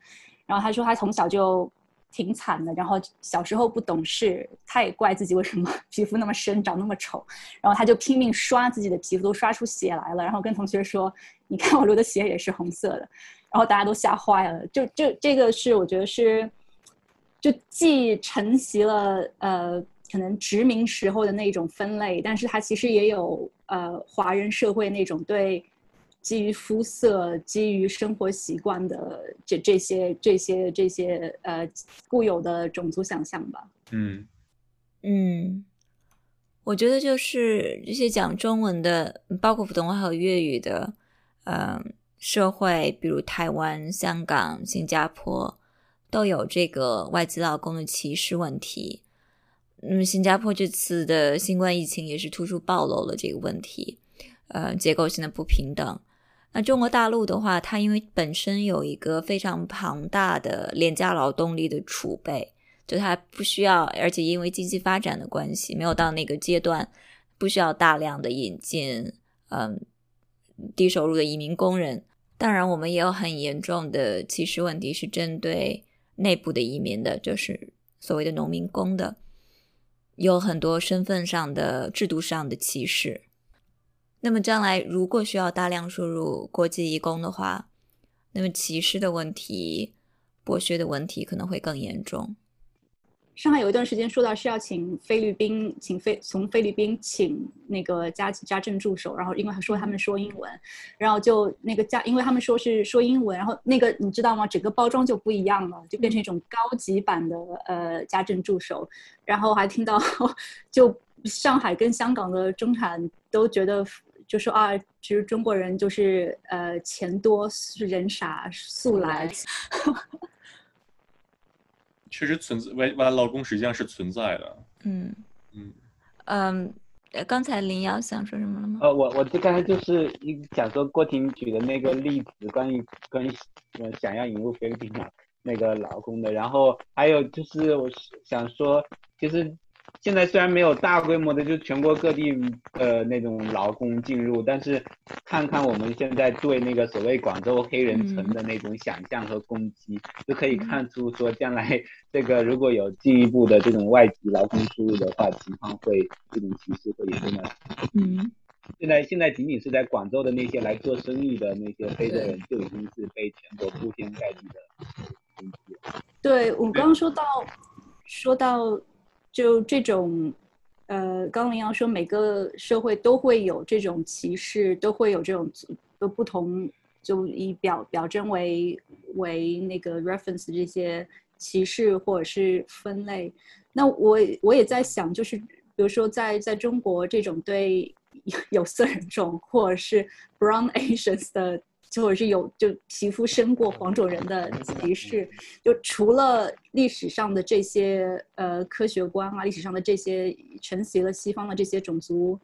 然后他说他从小就。挺惨的，然后小时候不懂事，他也怪自己为什么 皮肤那么深，长那么丑，然后他就拼命刷自己的皮肤，都刷出血来了，然后跟同学说：“你看我流的血也是红色的。”然后大家都吓坏了。就就这个是我觉得是，就既承袭了呃可能殖民时候的那种分类，但是它其实也有呃华人社会那种对。基于肤色、基于生活习惯的这这些、这些、这些呃固有的种族想象吧。嗯嗯，我觉得就是这些讲中文的，包括普通话和粤语的，嗯，社会，比如台湾、香港、新加坡，都有这个外籍劳工的歧视问题。嗯，新加坡这次的新冠疫情也是突出暴露了这个问题，呃，结构性的不平等。那中国大陆的话，它因为本身有一个非常庞大的廉价劳动力的储备，就它不需要，而且因为经济发展的关系，没有到那个阶段，不需要大量的引进，嗯，低收入的移民工人。当然，我们也有很严重的歧视问题，是针对内部的移民的，就是所谓的农民工的，有很多身份上的、制度上的歧视。那么将来如果需要大量输入国际移工的话，那么歧视的问题、剥削的问题可能会更严重。上海有一段时间说到是要请菲律宾，请菲从菲律宾请那个家家政助手，然后因为他说他们说英文，然后就那个家，因为他们说是说英文，然后那个你知道吗？整个包装就不一样了，就变成一种高级版的呃家政助手，然后还听到就上海跟香港的中产都觉得就说啊，其实中国人就是呃钱多人傻素来。确实存在外外劳工实际上是存在的。嗯嗯嗯，刚才林瑶想说什么了吗？呃，我我就刚才就是一想说郭婷举的那个例子，关于关于呃想要引入菲律宾嘛那个劳工的，然后还有就是我想说，其实。现在虽然没有大规模的就全国各地呃那种劳工进入，但是看看我们现在对那个所谓广州黑人城的那种想象和攻击，就可以看出说将来这个如果有进一步的这种外籍劳工输入的话，情况会这种歧视会严重的。嗯，现在现在仅仅是在广州的那些来做生意的那些非洲人就已经是被全国铺天盖地的攻击了。对我刚刚说到说到。就这种，呃，刚林阳说，每个社会都会有这种歧视，都会有这种的不同，就以表表征为为那个 reference 这些歧视或者是分类。那我我也在想，就是比如说在在中国这种对 有色人种或者是 brown Asians 的。或者是有就皮肤生过黄种人的歧视，就除了历史上的这些呃科学观啊，历史上的这些承袭了西方的这些种族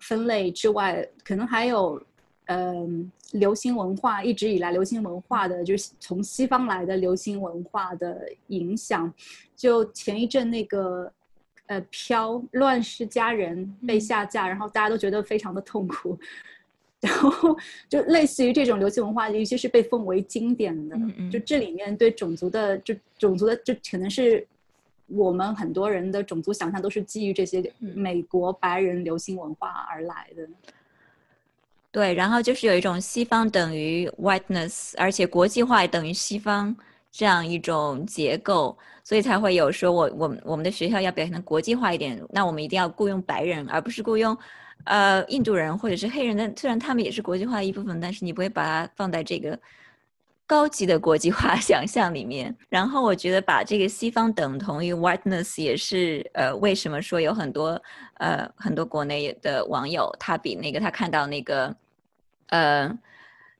分类之外，可能还有嗯流行文化一直以来流行文化的就是从西方来的流行文化的影响。就前一阵那个呃飘乱世佳人被下架，然后大家都觉得非常的痛苦。然后就类似于这种流行文化，尤其是被奉为经典的，就这里面对种族的，就种族的，就可能是我们很多人的种族想象都是基于这些美国白人流行文化而来的。对，然后就是有一种西方等于 whiteness，而且国际化等于西方这样一种结构，所以才会有说我我我们的学校要表现的国际化一点，那我们一定要雇佣白人，而不是雇佣。呃，印度人或者是黑人，的，虽然他们也是国际化的一部分，但是你不会把它放在这个高级的国际化 想象里面。然后我觉得把这个西方等同于 whiteness 也是呃，为什么说有很多呃很多国内的网友他比那个他看到那个呃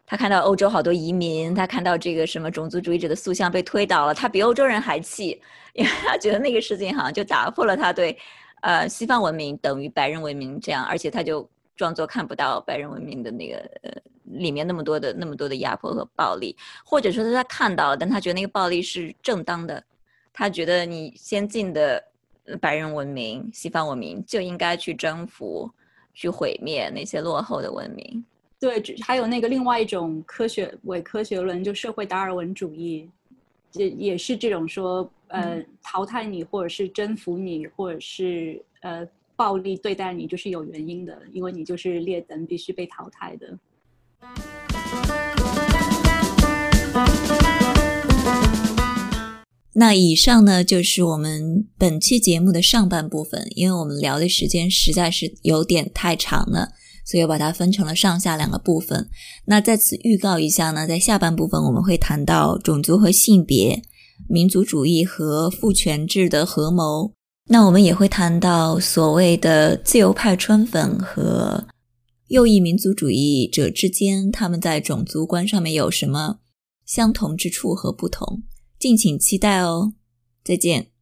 他看到欧洲好多移民，他看到这个什么种族主义者的塑像被推倒了，他比欧洲人还气，因为他觉得那个事情好像就打破了他对。呃，西方文明等于白人文明这样，而且他就装作看不到白人文明的那个呃里面那么多的那么多的压迫和暴力，或者说是他看到了，但他觉得那个暴力是正当的，他觉得你先进的白人文明、西方文明就应该去征服、去毁灭那些落后的文明。对，还有那个另外一种科学伪科学论，就社会达尔文主义，也也是这种说。呃，淘汰你，或者是征服你，或者是呃暴力对待你，就是有原因的，因为你就是劣等，必须被淘汰的。那以上呢，就是我们本期节目的上半部分，因为我们聊的时间实在是有点太长了，所以我把它分成了上下两个部分。那在此预告一下呢，在下半部分我们会谈到种族和性别。民族主义和父权制的合谋，那我们也会谈到所谓的自由派川粉和右翼民族主义者之间，他们在种族观上面有什么相同之处和不同，敬请期待哦！再见。